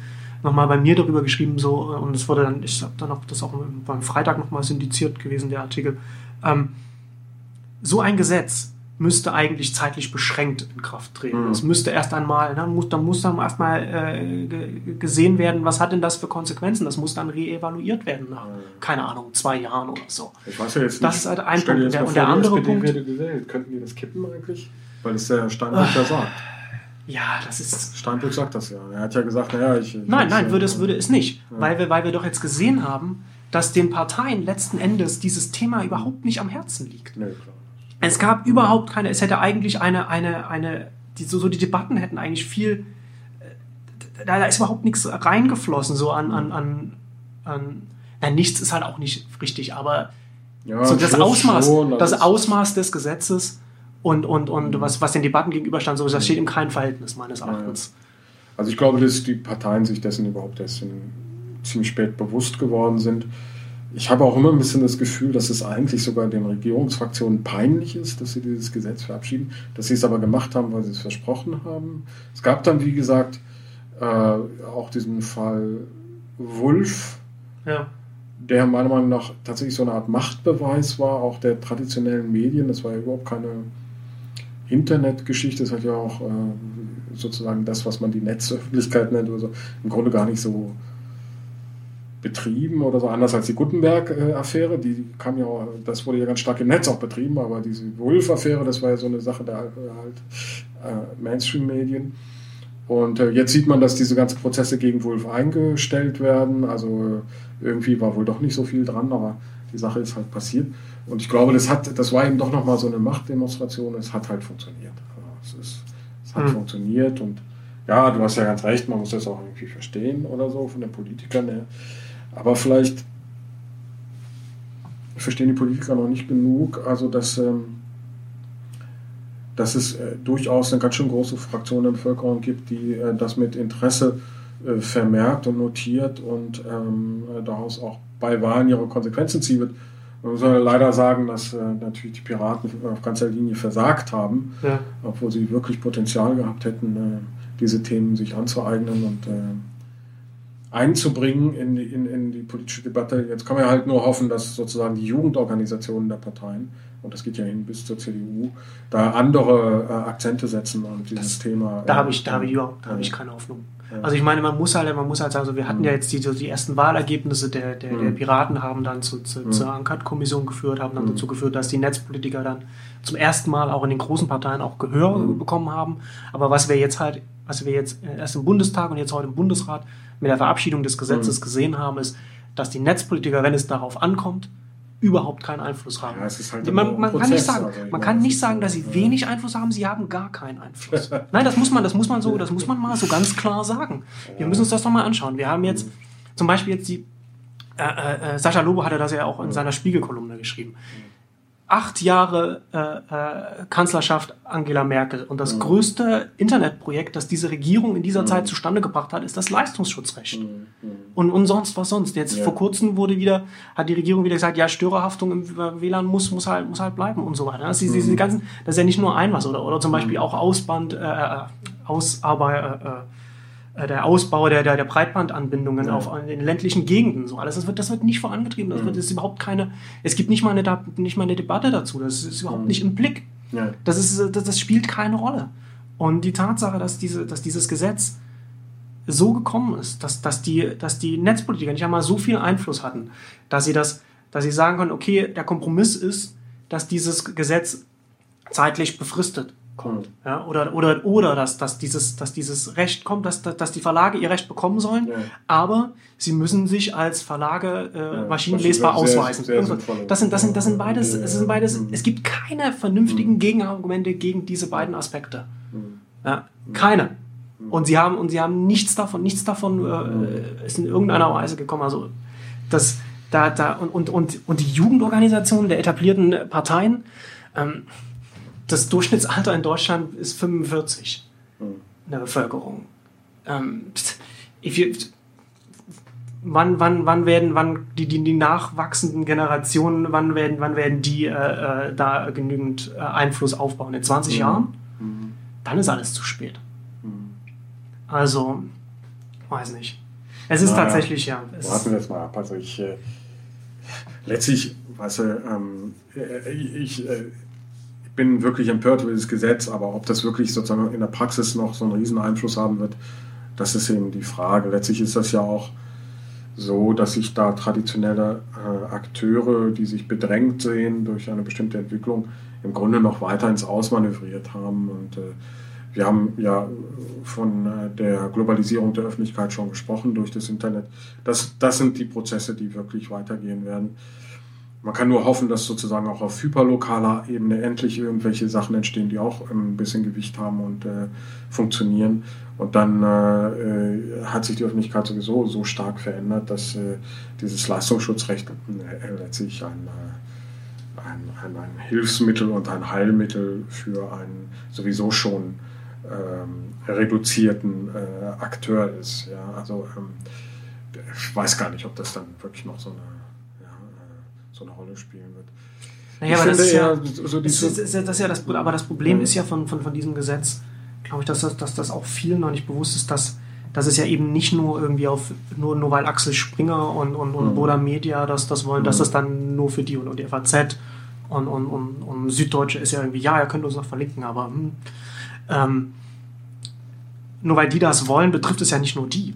noch mal bei mir darüber geschrieben, so, und es wurde dann, ich habe dann auch das auch beim Freitag nochmal syndiziert gewesen, der Artikel. Ähm, so ein Gesetz müsste eigentlich zeitlich beschränkt in Kraft treten. Mhm. Es müsste erst einmal, dann muss, dann muss dann erstmal äh, gesehen werden, was hat denn das für Konsequenzen? Das muss dann reevaluiert werden nach, mhm. keine Ahnung, zwei Jahren oder so.
Ich weiß ja jetzt
das
nicht.
ist halt ein Punkt. Und der, und der andere Punkt.
Gewählt. Könnten die das kippen eigentlich? Weil es der Steinbrück ja sagt.
Ja, das ist.
Steinbrück sagt das ja. Er hat ja gesagt, naja, ich. ich
nein, nein, würde es, würde es nicht. Ja. Weil, wir, weil wir doch jetzt gesehen haben, dass den Parteien letzten Endes dieses Thema überhaupt nicht am Herzen liegt.
Nee, klar.
Es gab überhaupt keine, es hätte eigentlich eine, eine, eine, die, so, so die Debatten hätten eigentlich viel, äh, da, da ist überhaupt nichts reingeflossen, so an, an, an, an na, nichts ist halt auch nicht richtig, aber ja, so das Ausmaß, schon, das Ausmaß des Gesetzes und, und, und mhm. was, was den Debatten gegenüberstand, so, das steht im keinen Verhältnis meines Erachtens.
Also ich glaube, dass die Parteien sich dessen überhaupt erst ziemlich spät bewusst geworden sind ich habe auch immer ein bisschen das Gefühl, dass es eigentlich sogar den Regierungsfraktionen peinlich ist, dass sie dieses Gesetz verabschieden, dass sie es aber gemacht haben, weil sie es versprochen haben. Es gab dann, wie gesagt, äh, auch diesen Fall Wulff,
ja.
der meiner Meinung nach tatsächlich so eine Art Machtbeweis war, auch der traditionellen Medien. Das war ja überhaupt keine Internetgeschichte, das hat ja auch äh, sozusagen das, was man die Netzöffentlichkeit nennt oder so, im Grunde gar nicht so betrieben oder so, anders als die Gutenberg-Affäre. Die kam ja auch, das wurde ja ganz stark im Netz auch betrieben, aber diese Wolf-Affäre, das war ja so eine Sache der halt äh, Mainstream-Medien. Und äh, jetzt sieht man, dass diese ganzen Prozesse gegen Wolf eingestellt werden. Also äh, irgendwie war wohl doch nicht so viel dran, aber die Sache ist halt passiert. Und ich glaube, das hat, das war eben doch nochmal so eine Machtdemonstration. Es hat halt funktioniert. Also es, ist, es hat mhm. funktioniert und ja, du hast ja ganz recht, man muss das auch irgendwie verstehen oder so von den Politikern her. Aber vielleicht verstehen die Politiker noch nicht genug, also dass, ähm, dass es äh, durchaus eine ganz schön große Fraktion der Bevölkerung gibt, die äh, das mit Interesse äh, vermerkt und notiert und ähm, daraus auch bei Wahlen ihre Konsequenzen wird. Man muss leider sagen, dass äh, natürlich die Piraten auf ganzer Linie versagt haben,
ja.
obwohl sie wirklich Potenzial gehabt hätten, äh, diese Themen sich anzueignen und äh, einzubringen in die, in, in die politische Debatte. Jetzt kann man ja halt nur hoffen, dass sozusagen die Jugendorganisationen der Parteien, und das geht ja hin bis zur CDU, da andere äh, Akzente setzen und dieses
das,
Thema.
Da habe ich, da habe ich überhaupt, da habe ich keine Hoffnung. Also ich meine, man muss halt, man muss halt sagen, also wir hatten ja jetzt die, die ersten Wahlergebnisse der, der, der Piraten haben dann zu, zu, zur Enquete-Kommission geführt, haben dann dazu geführt, dass die Netzpolitiker dann zum ersten Mal auch in den großen Parteien auch Gehör bekommen haben. Aber was wir jetzt halt, was wir jetzt erst im Bundestag und jetzt heute im Bundesrat mit der Verabschiedung des Gesetzes mhm. gesehen haben, ist, dass die Netzpolitiker, wenn es darauf ankommt, überhaupt keinen Einfluss haben.
Ja, halt
man, man kann nicht sagen, also man kann nicht sagen, dass sie wenig Einfluss haben, sie haben gar keinen Einfluss. Nein, das muss man, das muss man so, das muss man mal so ganz klar sagen. Wir müssen uns das doch mal anschauen. Wir haben jetzt zum Beispiel jetzt die, äh, äh, Sascha Lobo hatte das ja auch in seiner Spiegelkolumne geschrieben. Acht Jahre äh, äh, Kanzlerschaft Angela Merkel und das größte Internetprojekt, das diese Regierung in dieser Zeit zustande gebracht hat, ist das Leistungsschutzrecht. Und, und sonst was sonst. Jetzt
Ja.
vor kurzem wurde wieder, hat die Regierung wieder gesagt, ja, Störerhaftung im WLAN muss, muss, halt, muss halt bleiben und so weiter. Das ist, diese ganzen, das ist ja nicht nur ein was, oder, oder zum Beispiel auch Ausband, äh, äh, Ausarbeit, äh, äh, der Ausbau der, der, der Breitbandanbindungen
Ja.
auf in den ländlichen Gegenden. So alles, das wird, das wird nicht vorangetrieben. Das, wird, das ist überhaupt keine. Es gibt nicht mal eine, nicht mal eine Debatte dazu. Das ist überhaupt nicht im Blick.
Ja.
Das, ist, das, das spielt keine Rolle. Und die Tatsache, dass, diese, dass dieses Gesetz so gekommen ist, dass, dass, die, dass die Netzpolitiker nicht einmal so viel Einfluss hatten, dass sie, das, dass sie sagen können, okay, der Kompromiss ist, dass dieses Gesetz zeitlich befristet kommt. Ja, oder oder, oder dass, dass, dieses, dass dieses Recht kommt, dass, dass, die Verlage ihr Recht bekommen sollen,
Ja.
aber sie müssen sich als Verlage äh,
Ja,
maschinenlesbar
sehr-
ausweisen.
sehr ist.
das, sind, das, sind, das sind beides, es sind beides,
mhm.
es gibt keine vernünftigen Gegenargumente gegen diese beiden Aspekte. Ja, keine. Und sie haben und sie haben nichts davon, nichts davon äh, ist in irgendeiner Weise gekommen. Also das da da und und und, und die Jugendorganisationen der etablierten Parteien. Ähm, das Durchschnittsalter in Deutschland ist 45 in der Bevölkerung. Ähm, you, wann, wann, wann werden wann die, die, die nachwachsenden Generationen, wann werden, wann werden die äh, äh, da genügend äh, Einfluss aufbauen? In 20 Jahren? Dann ist alles zu spät. Also, weiß nicht. Es ist
Naja,
tatsächlich, ja. Es
Warten wir jetzt mal ab. Also ich äh, letztlich, weißt du, ähm, äh, ich, äh, ich bin wirklich empört über dieses Gesetz, aber ob das wirklich sozusagen in der Praxis noch so einen riesen Einfluss haben wird, das ist eben die Frage. Letztlich ist das ja auch so, dass sich da traditionelle äh, Akteure, die sich bedrängt sehen durch eine bestimmte Entwicklung, im Grunde noch weiter ins Ausmanövriert haben. Und äh, wir haben ja von äh, der Globalisierung der Öffentlichkeit schon gesprochen durch das Internet. Das, das sind die Prozesse, die wirklich weitergehen werden. Man kann nur hoffen, dass sozusagen auch auf hyperlokaler Ebene endlich irgendwelche Sachen entstehen, die auch ein bisschen Gewicht haben und äh, funktionieren. Und dann äh, äh, hat sich die Öffentlichkeit sowieso so stark verändert, dass äh, dieses Leistungsschutzrecht äh, letztlich ein, äh, ein, ein, ein Hilfsmittel und ein Heilmittel für einen sowieso schon ähm, reduzierten Akteur ist. Ja? Also ähm, ich weiß gar nicht, ob das dann wirklich noch so eine, so eine Rolle spielen wird.
Naja,
Ich
aber das ist ja,
so
das
diese-
ist, ist, das ist ja das, aber das Problem ist ja von, von, von diesem Gesetz, glaube ich, dass das, dass das auch vielen noch nicht bewusst ist, dass, dass es ja eben nicht nur irgendwie auf, nur, nur weil Axel Springer und, und, und
Mhm.
Boda Media das, das wollen, dass
Mhm.
das dann nur für die und, und die FAZ und, und, und, und Süddeutsche ist ja irgendwie, ja, ihr könnt uns noch verlinken, aber hm, ähm, nur weil die das wollen, betrifft es ja nicht nur die.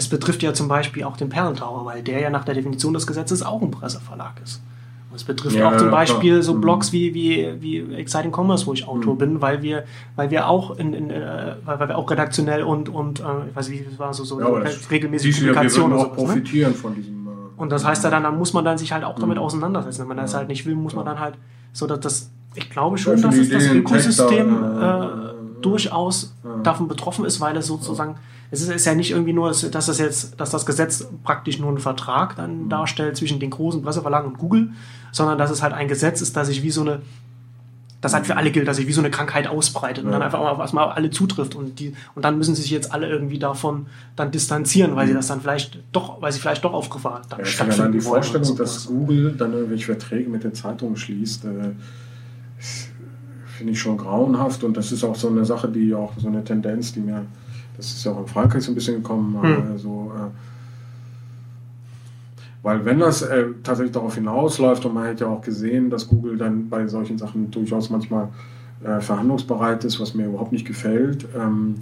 Es betrifft ja zum Beispiel auch den Perlentower, weil der ja nach der Definition des Gesetzes auch ein Presseverlag ist. Und es betrifft
Ja,
auch zum Beispiel
klar.
so
Mhm.
Blogs wie, wie, wie Exciting Commerce, wo ich Autor
Mhm.
bin, weil wir, weil wir auch in, in äh, weil wir auch redaktionell und, und äh, ich weiß nicht, wie es war, so, so
Ja, aber das
regelmäßig
siehst du ja, wir auch
sowas, ne?
profitieren von diesem. äh,
Und das heißt ja dann, dann muss man dann sich halt auch damit
Mhm.
auseinandersetzen. Wenn man das halt nicht will, muss man dann halt so, dass das, ich glaube schon, dass es das Ökosystem
Texter,
äh,
äh,
durchaus davon betroffen ist, weil es sozusagen, es ist, ja nicht irgendwie nur, dass das jetzt, dass das Gesetz praktisch nur einen Vertrag dann
Mhm.
darstellt zwischen den großen Presseverlagen und Google, sondern dass es halt ein Gesetz ist, das sich wie so eine das halt für alle gilt, dass sich wie so eine Krankheit ausbreitet und
Ja.
dann einfach auf erstmal alle zutrifft und die und dann müssen sich jetzt alle irgendwie davon dann distanzieren, weil sie das dann vielleicht doch, weil sie vielleicht doch auf Gefahr dann
Mhm. Ja, ich finde allein die Vorstellung, dass. Google dann irgendwelche Verträge mit den Zeitungen schließt, äh, finde ich schon grauenhaft und das ist auch so eine Sache, die auch so eine Tendenz, die mir, das ist ja auch in Frankreich so ein bisschen gekommen,
Hm.
äh, so, äh, weil wenn das äh, tatsächlich darauf hinausläuft und man hätte ja auch gesehen, dass Google dann bei solchen Sachen durchaus manchmal äh, verhandlungsbereit ist, was mir überhaupt nicht gefällt, ähm,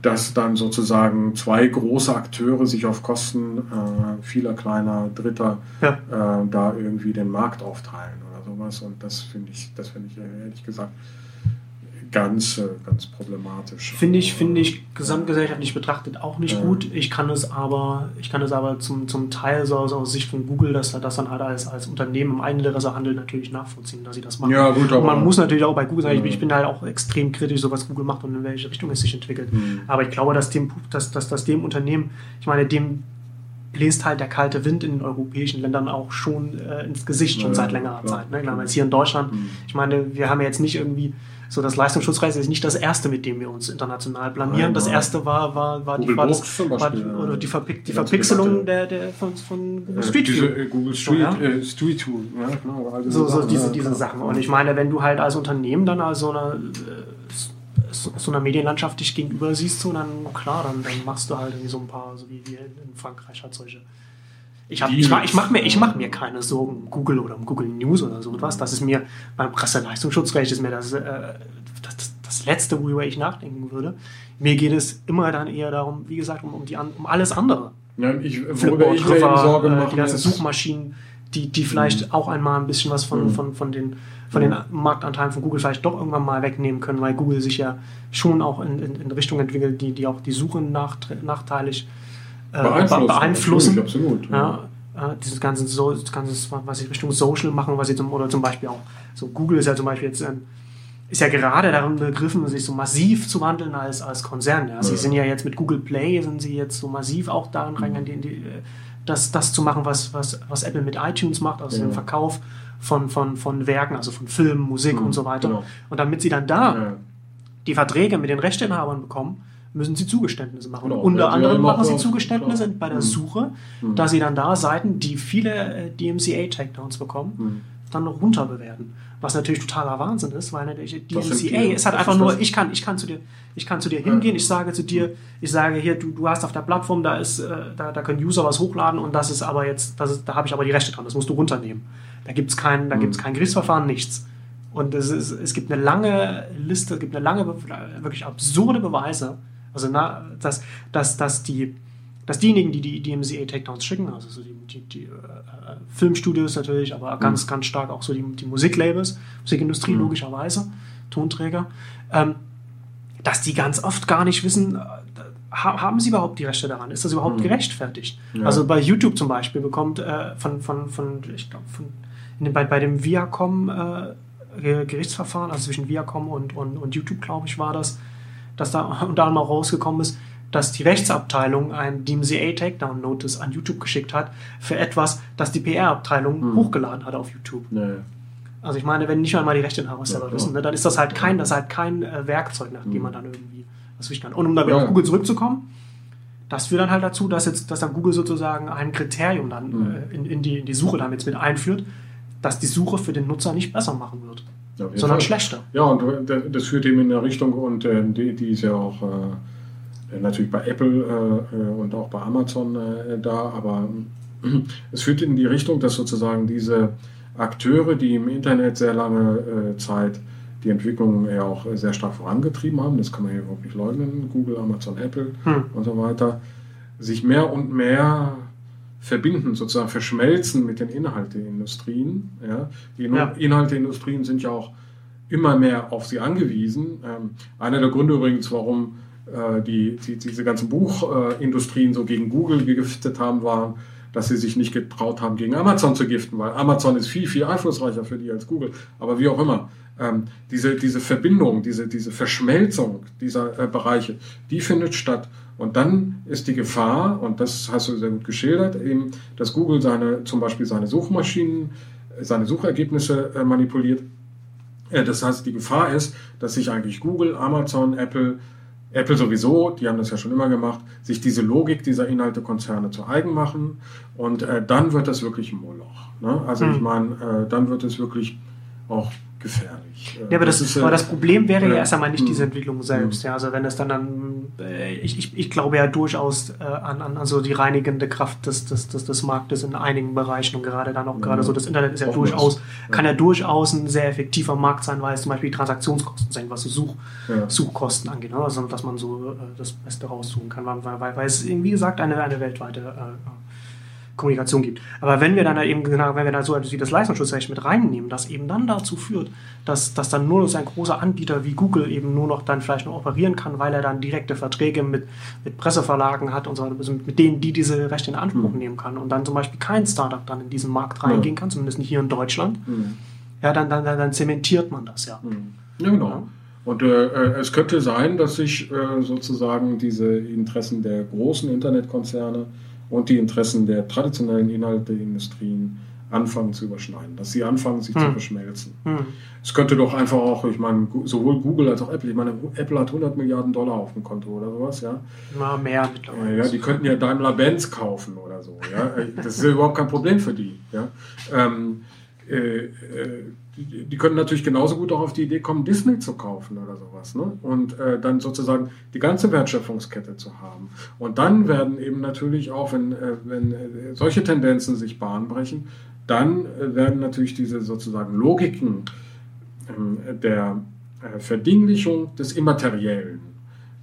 dass dann sozusagen zwei große Akteure sich auf Kosten äh, vieler kleiner Dritter
Ja.
äh, da irgendwie den Markt aufteilen oder sowas. Und das finde ich, das finde ich ehrlich gesagt ganz, äh, ganz problematisch.
Finde ich, finde ich gesamtgesellschaftlich betrachtet auch nicht
Ja.
gut. Ich kann es aber, ich kann es aber zum, zum Teil so, so aus Sicht von Google, dass er das dann halt als, als Unternehmen im handelt, natürlich nachvollziehen, dass sie das machen.
Ja, gut, aber.
Und man muss natürlich auch bei Google sagen, ich,
Ja.
ich bin halt auch extrem kritisch, so was Google macht und in welche Richtung es sich entwickelt.
Mhm.
Aber ich glaube, dass dem, dass, dass, dass dem Unternehmen, ich meine, dem bläst halt der kalte Wind in den europäischen Ländern auch schon äh, ins Gesicht, schon
Ja,
seit längerer
klar.
Zeit. Ne? Klar, jetzt hier in Deutschland,
Mhm.
ich meine, wir haben ja jetzt nicht irgendwie, so das Leistungsschutzrecht ist nicht das erste, mit dem wir uns international blamieren.
Nein,
das erste war, war, war, die, war, das, war oder die, Verpick, die Verpixelung der, der von, von Google Street
diese,
View.
äh, Google Street,
Ja.
äh, Street Tool, ja, genau. diese
So, so
Sachen,
diese,
ja,
diese. Sachen. Und ich meine, wenn du halt als Unternehmen dann als so einer, äh, so, so einer Medienlandschaft dich gegenüber siehst, so, dann klar, dann, dann machst du halt irgendwie so ein paar, so wie wir in Frankreich halt solche. Ich, hab, ich, mach, ich mache mir, ich mach mir keine Sorgen um Google oder um Google News oder so etwas. Das ist mir beim Presseleistungsschutzrecht ist mir das, äh, das, das Letzte, worüber ich nachdenken würde. Mir geht es immer dann eher darum, wie gesagt, um, um, die, um alles andere.
Ja, ich, worüber
Flipboard,
ich mir eben Sorge
äh,
mache,
die ganzen Suchmaschinen, die, die vielleicht auch einmal ein bisschen was von,
Mhm.
von, von, den, von den Marktanteilen von Google vielleicht doch irgendwann mal wegnehmen können, weil Google sich ja schon auch in, in, in Richtung entwickelt, die, die auch die Suche nachtre- nachteilig äh,
beeinflussen.
beeinflussen.
Absolut.
Ja, äh, dieses ganze, so, das ganze, was sie Richtung Social machen, was sie zum, oder zum Beispiel auch, so Google ist ja zum Beispiel jetzt, ähm, ist ja gerade darin begriffen, sich so massiv zu wandeln als, als Konzern. Ja. Sie
Ja.
sind ja jetzt mit Google Play, sind sie jetzt so massiv auch darin
Mhm.
reingegangen, äh, das, das zu machen, was, was, was Apple mit iTunes macht, also
Ja.
den Verkauf von, von, von Werken, also von Filmen, Musik
Mhm,
und so weiter.
genau.
Und damit sie dann da
Ja.
die Verträge mit den Rechteinhabern bekommen, müssen sie Zugeständnisse machen.
Genau.
Unter anderem machen sie Zugeständnisse
klar.
bei der
Mhm.
Suche,
Mhm.
dass sie dann da Seiten, die viele äh, DMCA-Takedowns bekommen,
Mhm.
Dann noch runterbewerten. Was natürlich totaler Wahnsinn ist, weil natürlich
sind
DMCA
die-
ist halt einfach nur, ich kann, ich kann zu dir, ich kann zu dir hingehen, ich sage zu dir, ich sage hier, du, du hast auf der Plattform, da ist, äh, da, da können User was hochladen und das ist aber jetzt, das ist, da habe ich aber die Rechte dran, das musst du runternehmen. Da gibt es kein, da
Mhm.
gibt's kein Gerichtsverfahren, nichts. Und es, ist, es gibt eine lange Liste, es gibt eine lange, wirklich absurde Beweise, also na, dass, dass, dass, die, dass diejenigen, die die DMCA-Takedowns schicken, also so die, die, die äh, Filmstudios natürlich, aber ganz, ganz stark auch so die, die Musiklabels, Musikindustrie
Mhm.
logischerweise, Tonträger, ähm, dass die ganz oft gar nicht wissen, äh, ha haben sie überhaupt die Rechte daran? Ist das überhaupt
Mhm.
gerechtfertigt?
Ja.
Also bei YouTube zum Beispiel bekommt äh, von, von, von, ich glaube, von in bei, bei dem Viacom äh, Ge- Gerichtsverfahren, also zwischen Viacom und, und, und YouTube, glaube ich, war das, dass da unter anderem auch rausgekommen ist, dass die Rechtsabteilung ein DMCA Takedown Notice an YouTube geschickt hat für etwas, das die PR-Abteilung
Mhm.
hochgeladen hat auf YouTube.
Ja, ja.
Also ich meine, wenn nicht einmal die Rechteinhaber es
Ja,
selber
klar.
wissen, ne, dann ist das halt kein, das halt kein äh, Werkzeug, nach dem
Mhm.
man dann irgendwie was wichtig kann. Und um da wieder
Ja.
auf Google zurückzukommen, das führt dann halt dazu, dass jetzt, dass dann Google sozusagen ein Kriterium dann
Mhm.
äh, in, in, die, in die Suche damit mit einführt, dass die Suche für den Nutzer nicht besser machen wird,
Ja,
sondern
Fall.
schlechter.
Ja, und äh, das führt eben in der Richtung, und äh, die, die ist ja auch äh, natürlich bei Apple äh, äh, und auch bei Amazon äh, da, aber äh, es führt in die Richtung, dass sozusagen diese Akteure, die im Internet sehr lange äh, Zeit die Entwicklung ja auch äh, sehr stark vorangetrieben haben, das kann man hier überhaupt nicht leugnen, Google, Amazon, Apple
Hm.
und so weiter, sich mehr und mehr verbinden, sozusagen verschmelzen mit den Inhalteindustrien. Ja? Die
Ja.
Inhalteindustrien sind ja auch immer mehr auf sie angewiesen. Ähm, einer der Gründe übrigens, warum äh, die, die, diese ganzen Buchindustrien so gegen Google gegiftet haben, waren, dass sie sich nicht getraut haben, gegen Amazon zu giften, weil Amazon ist viel, viel einflussreicher für die als Google. Aber wie auch immer, ähm, diese, diese Verbindung, diese, diese Verschmelzung dieser äh, Bereiche, die findet statt. Und dann ist die Gefahr, und das hast du sehr gut geschildert, eben, dass Google seine, zum Beispiel seine Suchmaschinen, äh, seine Suchergebnisse äh, manipuliert. Äh, Das heißt, die Gefahr ist, dass sich eigentlich Google, Amazon, Apple, Apple sowieso, die haben das ja schon immer gemacht, sich diese Logik dieser Inhaltekonzerne zu eigen machen und äh, dann wird das wirklich ein Moloch. Ne? Also
Hm.
ich meine, äh, dann wird es wirklich auch gefährlich. Äh,
Ja, aber das,
äh,
aber das Problem wäre ja
ja.
erst einmal nicht
Hm.
diese Entwicklung selbst. Ja, also wenn es dann dann, äh, ich, ich, ich glaube ja durchaus äh, an, an also die reinigende Kraft des, des, des, des Marktes in einigen Bereichen und gerade dann auch gerade
Ja.
so das Internet ist ja durchaus, kann ja durchaus ein sehr effektiver Markt sein, weil es zum Beispiel Transaktionskosten senkt, was so Such,
Ja.
Suchkosten angeht. Ne? Also dass man so äh, das Beste raussuchen kann, weil, weil, weil es, wie gesagt, eine, eine weltweite Kommunikation gibt. Aber wenn wir dann halt eben, genau, wenn wir da so etwas wie das Leistungsschutzrecht mit reinnehmen, das eben dann dazu führt, dass, dass dann nur noch ein großer Anbieter wie Google eben nur noch dann vielleicht noch operieren kann, weil er dann direkte Verträge mit, mit Presseverlagen hat und so weiter, also mit denen, die diese Rechte in Anspruch
Mhm.
nehmen kann und dann zum Beispiel kein Startup dann in diesen Markt reingehen kann, zumindest nicht hier in Deutschland,
Hm.
ja, dann, dann, dann, dann zementiert man das ja.
Hm. Ja, genau.
Ja.
Und äh, äh, es könnte sein, dass sich äh, sozusagen diese Interessen der großen Internetkonzerne und die Interessen der traditionellen Inhalteindustrien anfangen zu überschneiden, dass sie anfangen, sich hm. zu verschmelzen. Hm. Es könnte doch einfach auch, ich meine, sowohl Google als auch Apple, ich meine, Apple hat 100 Milliarden Dollar auf dem Konto oder sowas, ja.
Na, mehr mittlerweile.
Ja, die könnten ja Daimler-Benz kaufen oder so, ja. Das ist ja überhaupt kein Problem für die, ja. Ähm, äh, äh, die, können natürlich genauso gut auch auf die Idee kommen, Disney zu kaufen oder sowas. Ne? Und äh, dann sozusagen die ganze Wertschöpfungskette zu haben. Und dann werden eben natürlich auch, wenn, äh, wenn äh, solche Tendenzen sich Bahn brechen, dann äh, werden natürlich diese sozusagen Logiken ähm, der äh, Verdinglichung des Immateriellen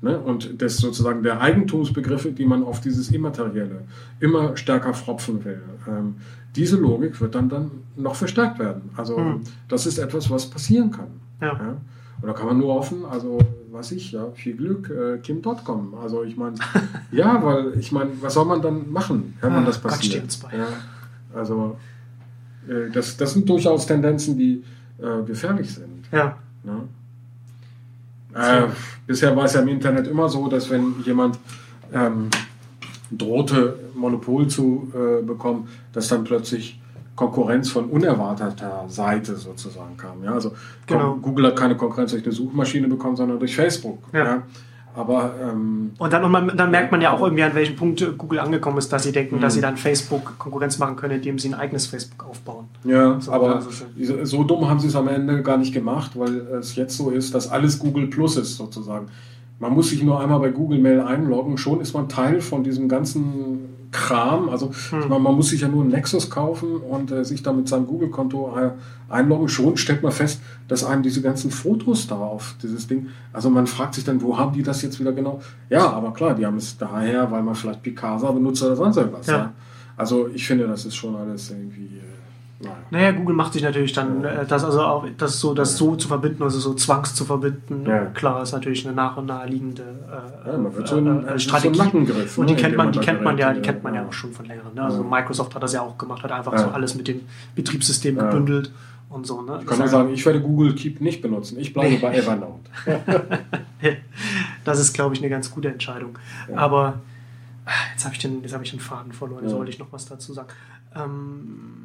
ne, und des sozusagen der Eigentumsbegriffe, die man auf dieses Immaterielle immer stärker fropfen will. Ähm, diese Logik wird dann, dann noch verstärkt werden. Also hm. das ist etwas, was passieren kann. Ja. ja. Und da kann man nur hoffen, also weiß ich, ja, viel Glück, äh, Kim.com. Also ich meine, ja, weil ich meine, was soll man dann machen, wenn man das passiert? Ja, also äh, das, das sind durchaus Tendenzen, die äh, gefährlich sind.
Ja.
Ne? Äh, bisher war es ja im Internet immer so, dass wenn jemand ähm, drohte, Monopol zu äh, bekommen, dass dann plötzlich Konkurrenz von unerwarteter Seite sozusagen kam. Ja? Also genau. Google hat keine Konkurrenz durch eine Suchmaschine bekommen, sondern durch Facebook. Ja. ja? Aber ähm,
und dann, und man, dann merkt man ja auch irgendwie, an welchem Punkt Google angekommen ist, dass sie denken, dass sie mhm. dann Facebook Konkurrenz machen können, indem sie ein eigenes Facebook aufbauen.
Ja, so, aber so, so dumm haben sie es am Ende gar nicht gemacht, weil es jetzt so ist, dass alles Google Plus ist sozusagen. Man muss sich nur einmal bei Google Mail einloggen, schon ist man Teil von diesem ganzen Kram. Also hm. man, man, muss sich ja nur einen Nexus kaufen und äh, sich dann mit seinem Google-Konto äh, einloggen. Schon stellt man fest, dass einem diese ganzen Fotos da auf dieses Ding, also man fragt sich dann, wo haben die das jetzt wieder genau? Ja, aber klar, die haben es daher, weil man vielleicht Picasa benutzt oder sonst irgendwas. Ja. ja. Also ich finde, das ist schon alles irgendwie... Äh,
naja, Google macht sich natürlich dann, äh, das also auch das so, das so zu verbinden, also so zwangs zu verbinden. Ja. Klar, ist natürlich eine nach und naheliegende äh, ja, man wird so ein, äh, Strategie. So und die ne, kennt man, die kennt man ja, die kennt man ja auch schon von längerem. Ne? Also Microsoft hat das ja auch gemacht, hat einfach so alles mit dem Betriebssystem gebündelt und so. Ne?
Ich kann nur sagen, ich werde Google Keep nicht benutzen. Ich bleibe bei Evernote.
das ist, glaube ich, eine ganz gute Entscheidung. Aber ah, jetzt habe ich, den, hab ich den Faden verloren. Jetzt wollte ich noch was dazu sagen. Ähm,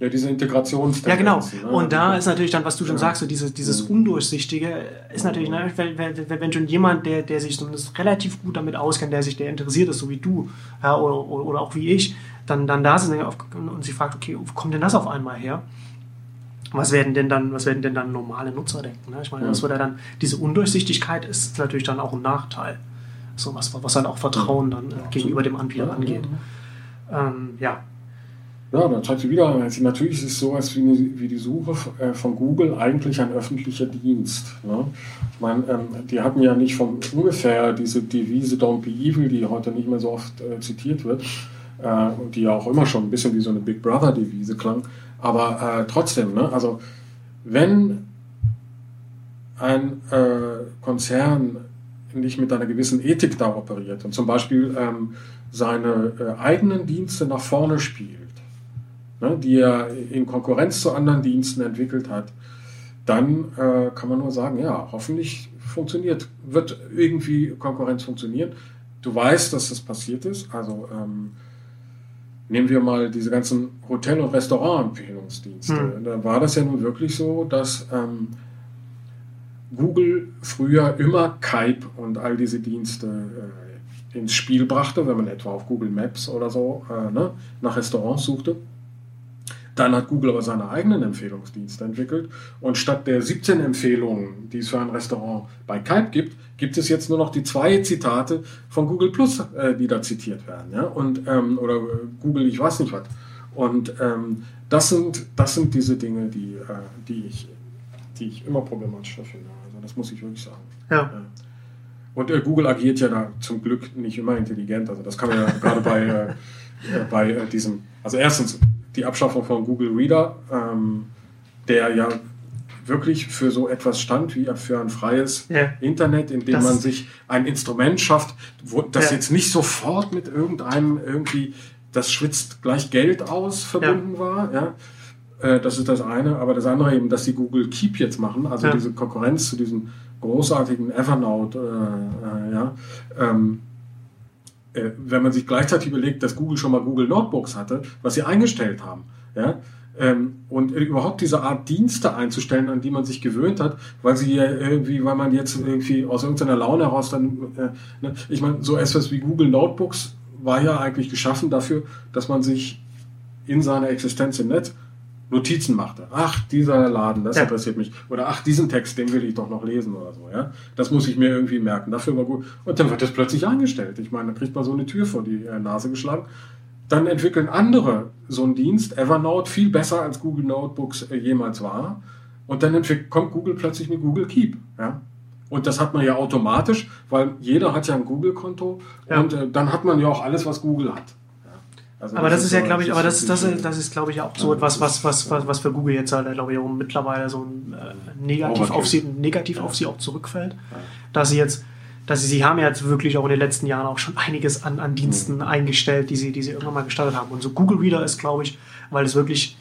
ja, diese Integrations.
Ja, genau. Ne? Und da ist natürlich dann, was du schon ja. sagst, so dieses, dieses Undurchsichtige ist natürlich, ne, wenn, wenn, wenn schon jemand, der, der sich zumindest relativ gut damit auskennt, der sich, der interessiert ist, so wie du ja, oder, oder auch wie ich, dann, dann da sind und sie fragt, okay, wo kommt denn das auf einmal her? Was werden denn dann, was werden denn dann normale Nutzer denken? Ne? Ich meine, das wird ja dann, diese Undurchsichtigkeit ist natürlich dann auch ein Nachteil. So was, was dann auch Vertrauen dann äh, gegenüber dem Anbieter angeht. Ähm, ja,
ja, dann zeigt sie wieder, natürlich ist es so, als wie, wie die Suche äh, von Google eigentlich ein öffentlicher Dienst. Ne? Ich meine, ähm, die hatten ja nicht von ungefähr diese Devise Don't be evil, die heute nicht mehr so oft äh, zitiert wird, äh, und die ja auch immer schon ein bisschen wie so eine Big Brother-Devise klang. Aber äh, trotzdem, ne? also wenn ein äh, Konzern nicht mit einer gewissen Ethik da operiert und zum Beispiel ähm, seine äh, eigenen Dienste nach vorne spielt, ne, die er in Konkurrenz zu anderen Diensten entwickelt hat, dann äh, kann man nur sagen, ja, hoffentlich funktioniert, wird irgendwie Konkurrenz funktionieren. Du weißt, dass das passiert ist. Also ähm, nehmen wir mal diese ganzen Hotel- und Restaurantempfehlungsdienste. Hm. Da war das ja nun wirklich so, dass ähm, Google früher immer Kype und all diese Dienste äh, ins Spiel brachte, wenn man etwa auf Google Maps oder so äh, ne, nach Restaurants suchte. Dann hat Google aber seine eigenen Empfehlungsdienste entwickelt und statt der 17 Empfehlungen, die es für ein Restaurant bei Kype gibt, gibt es jetzt nur noch die zwei Zitate von Google Plus, äh, die da zitiert werden. Ja? Und, ähm, oder Google, ich weiß nicht was. Und ähm, das, sind, das sind diese Dinge, die, äh, die, ich, die ich immer problematischer finde. Also das muss ich wirklich sagen.
Ja.
Und äh, Google agiert ja da zum Glück nicht immer intelligent. Also das kann man ja gerade bei, äh, äh, bei äh, diesem, also erstens, die Abschaffung von Google Reader, ähm, der ja wirklich für so etwas stand wie für ein freies ja. Internet, in dem das man sich ein Instrument schafft, wo das ja. jetzt nicht sofort mit irgendeinem irgendwie, das schwitzt gleich Geld aus, verbunden ja. war. Ja. Äh, das ist das eine. Aber das andere eben, dass die Google Keep jetzt machen, also diese Konkurrenz zu diesem großartigen Evernote, äh, äh, ja, ähm, äh, wenn man sich gleichzeitig überlegt, dass Google schon mal Google Notebooks hatte, was sie eingestellt haben, ja, ähm, und überhaupt diese Art Dienste einzustellen, an die man sich gewöhnt hat, weil sie ja irgendwie, weil man jetzt irgendwie aus irgendeiner Laune heraus dann, äh, ne, ich meine, so etwas wie Google Notebooks war ja eigentlich geschaffen dafür, dass man sich in seiner Existenz im Netz Notizen machte. Ach, dieser Laden, das ja. interessiert mich. Oder ach, diesen Text, den will ich doch noch lesen oder so. Ja, das muss ich mir irgendwie merken. Dafür war gut. Und dann wird das plötzlich eingestellt. Ich meine, da kriegt man so eine Tür vor die äh, Nase geschlagen. Dann entwickeln andere so einen Dienst, Evernote, viel besser als Google Notebooks äh, jemals war. Und dann kommt Google plötzlich mit Google Keep. Ja? Und das hat man ja automatisch, weil jeder hat ja ein Google-Konto ja. und äh, dann hat man ja auch alles, was Google hat.
Also aber das, das ist, ja, glaube ich, aber das, das, das ist, glaube ich, auch so etwas, was, was, was, was für Google jetzt halt, glaube ich, auch mittlerweile so ein äh, negativ, auf sie, negativ ja. auf sie auch zurückfällt. Ja. Dass sie jetzt, dass sie, sie haben ja jetzt wirklich auch in den letzten Jahren auch schon einiges an, an Diensten mhm. eingestellt, die sie, die sie irgendwann mal gestartet haben. Und so Google Reader ist, glaube ich, weil es wirklich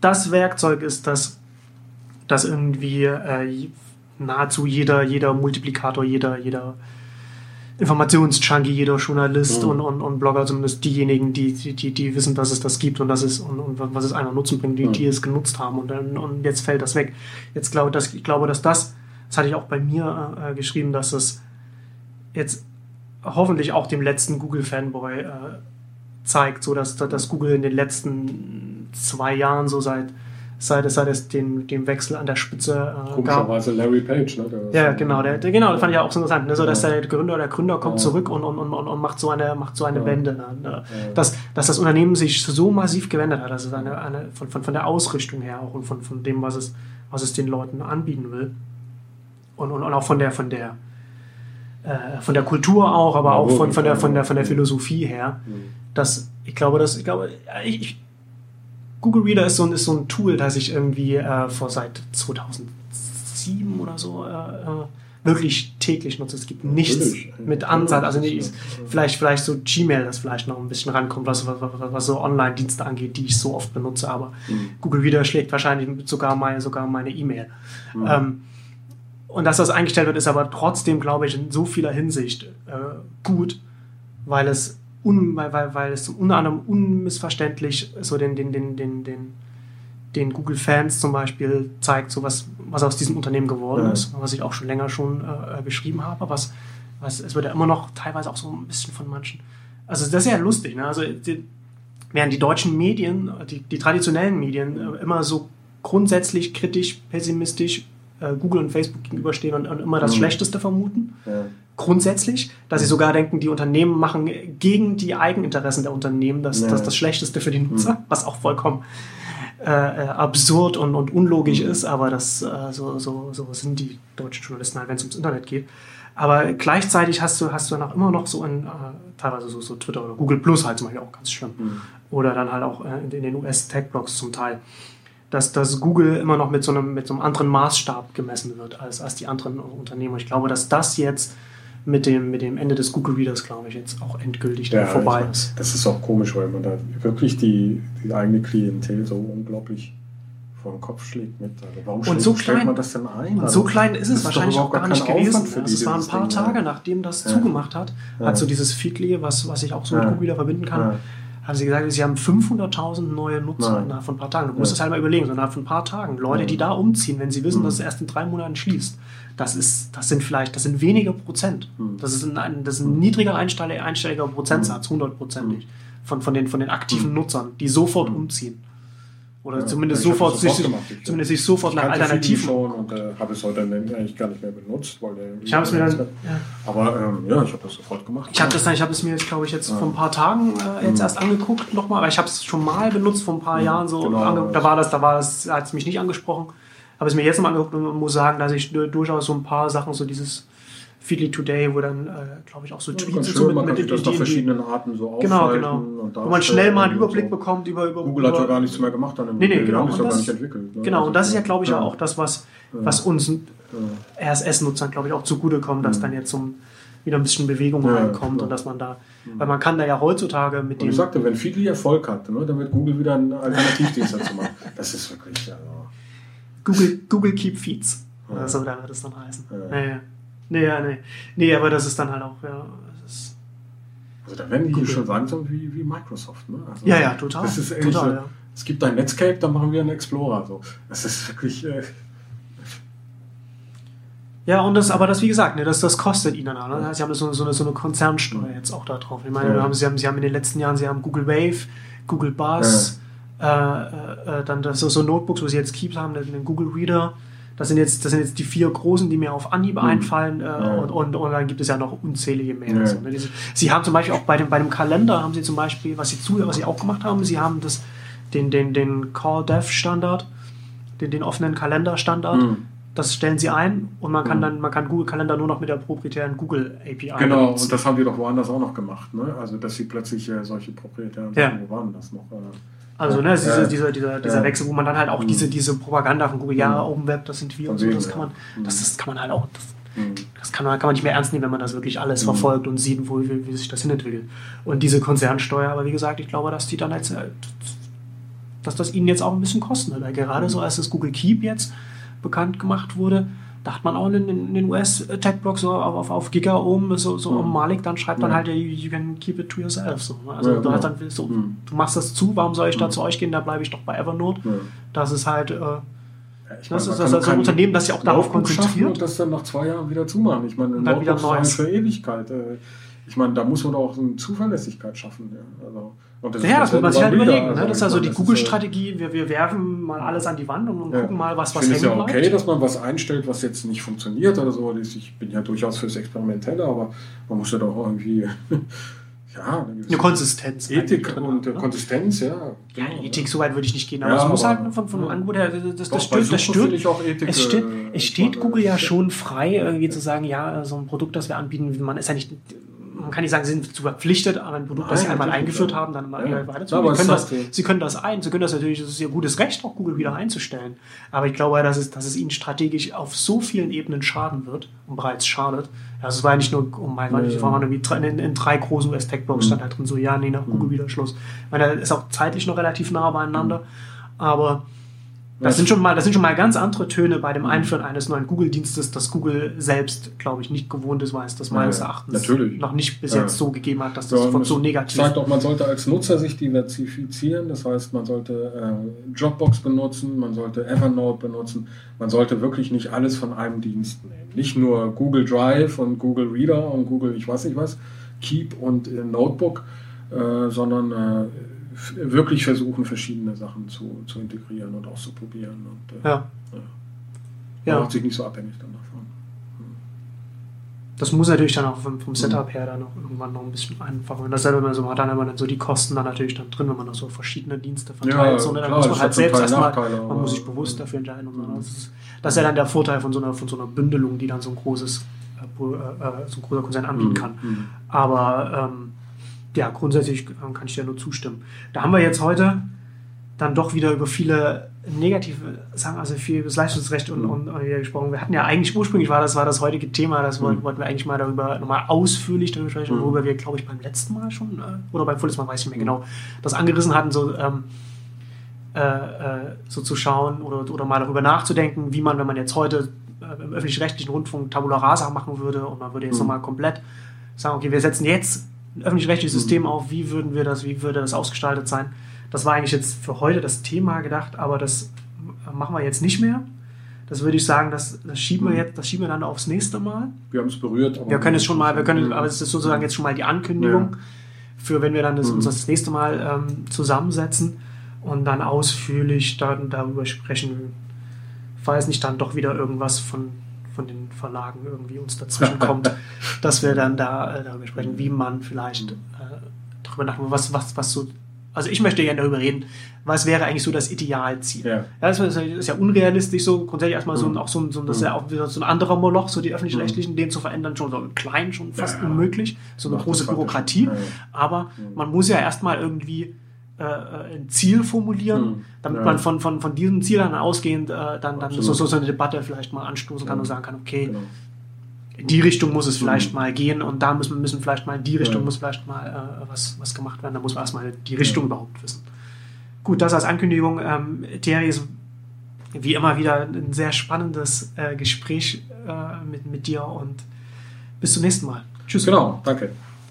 das Werkzeug ist, das, das irgendwie äh, nahezu jeder, jeder Multiplikator, jeder, jeder Informationsjunkie, jeder Journalist mhm. und, und, und Blogger, zumindest diejenigen, die, die, die wissen, dass es das gibt und, dass es, und, und was es einer Nutzen bringt, die, mhm. die es genutzt haben. Und, dann, und jetzt fällt das weg. Jetzt glaube dass, ich glaube, dass das, das hatte ich auch bei mir äh, geschrieben, dass es jetzt hoffentlich auch dem letzten Google-Fanboy äh, zeigt, so dass, dass Google in den letzten zwei Jahren so seit seit es, seit es den, den Wechsel an der Spitze
äh, Komischerweise Larry Page, ne?
ja, genau, der, der, genau, das fand ich auch so interessant, ne? so, dass der Gründer der Gründer kommt ja. zurück und, und, und, und macht so eine, macht so eine ja. Wende. Ne? Ja. Dass, dass das Unternehmen sich so massiv gewendet hat, also eine, eine, von, von, von der Ausrichtung her auch und von, von dem, was es, was es den Leuten anbieten will. Und, und, und auch von der, von der, äh, von der Kultur auch, aber auch von, von, der, von, der, von der Philosophie her. Mhm. Dass, ich glaube, dass, ich glaube, ich, Google Reader ist so, ist so ein Tool, das ich irgendwie äh, vor seit 2007 oder so äh, äh, wirklich täglich nutze. Es gibt nichts mit Ansatz, also nicht, vielleicht, vielleicht so Gmail, das vielleicht noch ein bisschen rankommt, was, was, was so Online-Dienste angeht, die ich so oft benutze, aber mhm. Google Reader schlägt wahrscheinlich sogar meine sogar meine E-Mail. Mhm. Ähm, und dass das eingestellt wird, ist aber trotzdem, glaube ich, in so vieler Hinsicht äh, gut, weil es un, weil, weil, es unter anderem unmissverständlich so den, den, den, den, den, den Google-Fans zum Beispiel zeigt, so was, was aus diesem Unternehmen geworden ja. ist, was ich auch schon länger schon äh, beschrieben habe, was, was es wird ja immer noch teilweise auch so ein bisschen von manchen. Also das ist ja lustig, ne? Also die, während die deutschen Medien, die, die traditionellen Medien äh, immer so grundsätzlich kritisch, pessimistisch äh, Google und Facebook gegenüberstehen und, und immer das mhm. Schlechteste vermuten. Ja grundsätzlich, dass sie sogar denken, die Unternehmen machen gegen die Eigeninteressen der Unternehmen das, ja. das, das Schlechteste für die Nutzer, mhm. was auch vollkommen äh, äh, absurd und, und unlogisch mhm. ist, aber das, äh, so, so, so sind die deutschen Journalisten halt, wenn es ums Internet geht. Aber gleichzeitig hast du, hast du dann auch immer noch so in, äh, teilweise so, so Twitter oder Google Plus halt zum Beispiel auch ganz schlimm. Mhm. Oder dann halt auch äh, in, in den US-Tech-Blogs zum Teil dass, dass Google immer noch mit so, einem, mit so einem anderen Maßstab gemessen wird als, als die anderen Unternehmen. Ich glaube, dass das jetzt mit dem, mit dem Ende des Google Readers, glaube ich, jetzt auch endgültig ja, vorbei ist.
Das ist auch komisch, weil man da wirklich die, die eigene Klientel so unglaublich vor den Kopf schlägt mit. Also warum
und so klein,
man das denn ein?
Also, so klein ist es wahrscheinlich auch gar nicht gewesen. Also es waren ein paar Ding, Tage, nachdem das ja. zugemacht hat, ja. hat so dieses Feedly, was, was ich auch so mit Google wieder verbinden kann, haben sie gesagt, sie haben 500.000 neue Nutzer Nein. innerhalb von ein paar Tagen. Du musst es halt mal überlegen, so innerhalb von ein paar Tagen. Leute, die da umziehen, wenn sie wissen, mhm. dass es erst in drei Monaten schließt. Das, ist, das sind vielleicht, das sind wenige Prozent. Mhm. Das ist ein, das ist ein niedriger einstelliger Prozentsatz, mhm. hundertprozentig, von, von, den, von den aktiven. Nutzern, die sofort umziehen. Oder ja, zumindest, sofort, sich, zumindest sich sofort nach Alternativen.
schon und äh, habe es heute eigentlich gar nicht mehr benutzt. Weil der
ich habe es mir dann. Ja.
Aber ähm, ja, ich habe das sofort gemacht.
Ich habe das ich habe es mir, glaube ich, jetzt ja. vor ein paar Tagen äh, jetzt mhm. erst angeguckt nochmal, aber ich habe es schon mal benutzt vor ein paar mhm. Jahren so. Genau. Da war das, da war das, hat es mich nicht angesprochen. Habe es mir jetzt nochmal angeguckt und muss sagen, dass ich durchaus so ein paar Sachen, so dieses Feedly Today, wo dann, äh, glaube ich, auch so Tweets
ja, so mit, man mit, mit das nach verschiedenen Arten so
Genau, genau. Wo man schnell mal einen Überblick so. bekommt über, über
Google hat ja gar nichts mehr gemacht dann
im nee, nee, genau.
haben es ja gar nicht entwickelt.
Ne? Genau, also, und das ist ja, glaube ich, ja. auch das, was, was uns ja. RSS-Nutzern, glaube ich, auch zugutekommt, dass dann jetzt zum, wieder ein bisschen Bewegung ja, reinkommt und dass man da, weil man kann da ja heutzutage mit
dem... Ich sagte, wenn Feedly Erfolg hat, ne, dann wird Google wieder einen Alternativdienst dazu machen. Das ist wirklich, ja.
Google, Google Keep Feeds. Oder so, da wird es dann heißen. Ja. Nee, ja, nee. Nee, aber das ist dann halt auch, ja. Ist,
Also da werden die
Google.
schon langsam wie, wie Microsoft. Ne? Also
Ja, ja, total.
Das ist
Total,
so,
ja.
Es gibt ein Netscape, dann machen wir einen Explorer. So. Das ist wirklich. Äh,
Ja, und das, aber das, wie gesagt, ne, das, das kostet ihnen. Ne? Sie haben so, so, eine, so eine Konzernsteuer jetzt auch da drauf. Ich meine,
Ja.
haben, sie, haben, sie haben in den letzten Jahren, sie haben Google Wave, Google Buzz, dann das so, so Notebooks, wo sie jetzt Keep haben, den, Google Reader. Das sind, jetzt, das sind jetzt die vier großen, die mir auf Anhieb einfallen. Äh,
Mhm. Ja.
und, und, und dann gibt es ja noch unzählige mehr.
Ja.
So, ne? Diese- Sie haben zum Beispiel auch bei dem, bei dem Kalender, haben sie zum Beispiel, was sie, zu, was sie auch gemacht haben, sie haben das, den, den, den Call Dev Standard, den, den offenen Kalender-Standard.
Mhm.
Das stellen sie ein und man kann
Mhm.
dann, man kann Google Kalender nur noch mit der proprietären Google API
genau,
benutzen.
und das haben die doch woanders auch noch gemacht. Ne? Also, dass sie plötzlich äh, solche proprietären
Ja.
Sachen, wo waren das noch? Äh,
Also, ne,
Ja.
diese, dieser, dieser, dieser
Ja.
Wechsel, wo man dann halt auch
Mhm.
diese, diese Propaganda von Google, ja,
Mhm.
Open Web, das sind wir und so, das kann man,
Mhm.
das, das kann man halt auch, das,
mh.
das kann man, kann man nicht mehr ernst nehmen, wenn man das wirklich alles
Mhm.
verfolgt und sieht, wo, wie, wie sich das hinentwickelt. Und diese Konzernsteuer, aber wie gesagt, ich glaube, dass die dann als, äh, dass das ihnen jetzt auch ein bisschen kosten wird. Weil gerade
Mhm.
so, als das Google Keep jetzt bekannt gemacht wurde, da hat man auch in, den US-Tech-Blogs so auf, auf Giga oben, so, so
Mhm.
um Malik, dann schreibt dann
Ja.
halt, you, you can keep it to yourself. So, ne? Also
Ja,
du,
genau.
hast dann so,
Mhm.
du machst das zu, warum soll ich da
Mhm.
zu euch gehen, da bleibe ich doch bei Evernote. Das ist halt, äh,
Ja,
das
ich meine,
ist das ist ein Unternehmen, das sich auch darauf konzentriert.
Und das dann nach zwei Jahren wieder zumachen. Ich meine,
dann wieder Neues.
für Ewigkeit. Äh, Ich meine, da muss man auch eine Zuverlässigkeit schaffen. Ja. Also, und
Ja, das muss man sich halt überlegen. Ne?
Reader.
Das ist also
ich
die
meine, das äh,
Google-Strategie. Wir, wir werfen mal alles an die Wand und,
Ja.
gucken mal, was,
Ich
was
finde es
hängen
ja okay,
bleibt.
dass man was einstellt, was jetzt nicht funktioniert oder so. Ich bin ja durchaus fürs Experimentelle, aber man muss ja doch auch irgendwie ja, eine
Eine Konsistenz.
Ethik
drin
und äh,
ne?
Konsistenz, ja.
Ja,
genau,
Ethik, so weit würde ich nicht gehen, aber
Ja,
es muss
aber-
halt von, von
ja.
Angebot her, das, das,
Doch,
das stört, das stört.
Ethik,
Es steht,
äh,
es steht Google ja
meine,
schon frei, irgendwie zu sagen, ja, so ein Produkt, das wir anbieten, man ist ja nicht, man kann nicht sagen, sie sind zu verpflichtet, aber ein Produkt, das sie
Nein,
einmal eingeführt haben, dann mal
Ja.
weiter
Ja,
zu.
aber
Sie können, das, sie können das ein, sie können das natürlich, das ist ihr gutes Recht, auch Google wieder einzustellen. Aber ich glaube, dass es, dass es ihnen strategisch auf so vielen Ebenen schaden wird und bereits schadet. Also es war ja nicht nur, um mein,
Ja.
ich war mal irgendwie in, in drei großen US-Tech-Blogs
Mhm.
stand halt drin so, ja, nee, nach Google wieder Schluss. Ich meine, da ist auch zeitlich noch relativ nah beieinander, aber das
Ja.
sind, schon mal, das sind schon mal ganz andere Töne bei dem Einführen eines neuen Google-Dienstes, das Google selbst, glaube ich, nicht gewohnt ist, weil es das
Ja,
meines
ja.
Erachtens
Natürlich.
noch nicht bis
Ja.
jetzt so gegeben hat, dass das
Ja,
so negativ
sagt auch, man sollte als Nutzer sich diversifizieren. Das heißt, man sollte äh, Dropbox benutzen, man sollte Evernote benutzen. Man sollte wirklich nicht alles von einem Dienst nehmen. Nicht nur Google Drive und Google Reader und Google, ich weiß nicht was, Keep und äh, Notebook, äh, sondern äh, wirklich versuchen, verschiedene Sachen zu, zu integrieren und auszuprobieren. Und, äh,
Ja.
ja. Macht sich nicht so abhängig dann davon.
das muss natürlich dann auch vom, vom Setup her dann auch irgendwann noch ein bisschen einfacher. Und dasselbe, man so hat, dann man dann so die Kosten dann natürlich dann drin, wenn man da so verschiedene Dienste verteilt.
Ja,
so, ne? Dann
klar,
muss man halt selbst erstmal, man muss sich bewusst dafür entscheiden. Und so. Das, ist, das ist ja dann der Vorteil von so einer, von so einer Bündelung, die dann so ein großes, äh, äh, äh, so ein großer Konzern anbieten
Mhm.
kann.
Mhm.
Aber ähm, ja, grundsätzlich kann ich dir nur zustimmen. Da haben wir jetzt heute dann doch wieder über viele negative Sachen, also viel über das Leistungsrecht und, und, und wieder gesprochen. Wir hatten ja eigentlich, ursprünglich war das, war das heutige Thema, das wollten,
Mhm.
wollten wir eigentlich mal darüber nochmal ausführlich darüber sprechen,
Mhm.
worüber wir, glaube ich, beim letzten Mal schon, äh, oder beim vorletzten Mal, weiß ich nicht mehr genau, das angerissen hatten, so, ähm, äh, äh, so zu schauen oder, oder mal darüber nachzudenken, wie man, wenn man jetzt heute äh, im öffentlich-rechtlichen Rundfunk Tabula Rasa machen würde und man würde jetzt
Mhm.
nochmal komplett sagen, okay, wir setzen jetzt öffentlich-rechtliches System auf, wie würden wir das, wie würde das ausgestaltet sein? Das war eigentlich jetzt für heute das Thema gedacht, aber das machen wir jetzt nicht mehr. Das würde ich sagen, das, das schieben wir
Mhm.
jetzt, das schieben wir dann aufs nächste Mal.
Wir haben es berührt. aber-
Wir können es schon mal, wir können,
Mhm.
aber es ist sozusagen jetzt schon mal die Ankündigung für, wenn wir dann das,
Mhm.
uns das nächste Mal ähm, zusammensetzen und dann ausführlich dann darüber sprechen, falls nicht dann doch wieder irgendwas von, von den Verlagen irgendwie uns dazwischen kommt, dass wir dann da äh, darüber sprechen, wie man vielleicht äh, darüber nachdenkt, was, was, was so. Also ich möchte gerne darüber reden, was wäre eigentlich so das Idealziel.
Ja.
Ja, das ist ja- ist ja unrealistisch so, grundsätzlich erstmal so ein,
Mhm.
auch so ein, so das ja auch wieder so ein anderer Moloch, so die öffentlich-rechtlichen, den zu verändern, schon so klein, schon fast
Ja,
unmöglich, so eine große
faktisch.
Bürokratie. Aber
Mhm.
man muss ja erstmal irgendwie äh, äh, ein Ziel formulieren,
Mhm.
damit
Ja.
man von, von, von diesem Ziel dann ausgehend äh, dann, dann so, so, eine Debatte vielleicht mal anstoßen kann
Mhm.
und sagen kann, okay,
Genau.
in die Richtung muss es vielleicht
Mhm.
mal gehen und da müssen, müssen vielleicht mal in die Richtung
Ja.
muss vielleicht mal äh, was, was gemacht werden. Da muss man erstmal die Richtung überhaupt wissen. Gut, das als Ankündigung. Ähm, Thierry ist wie immer wieder ein sehr spannendes äh, Gespräch äh, mit, mit dir und bis zum nächsten Mal. Tschüss.
Genau, danke.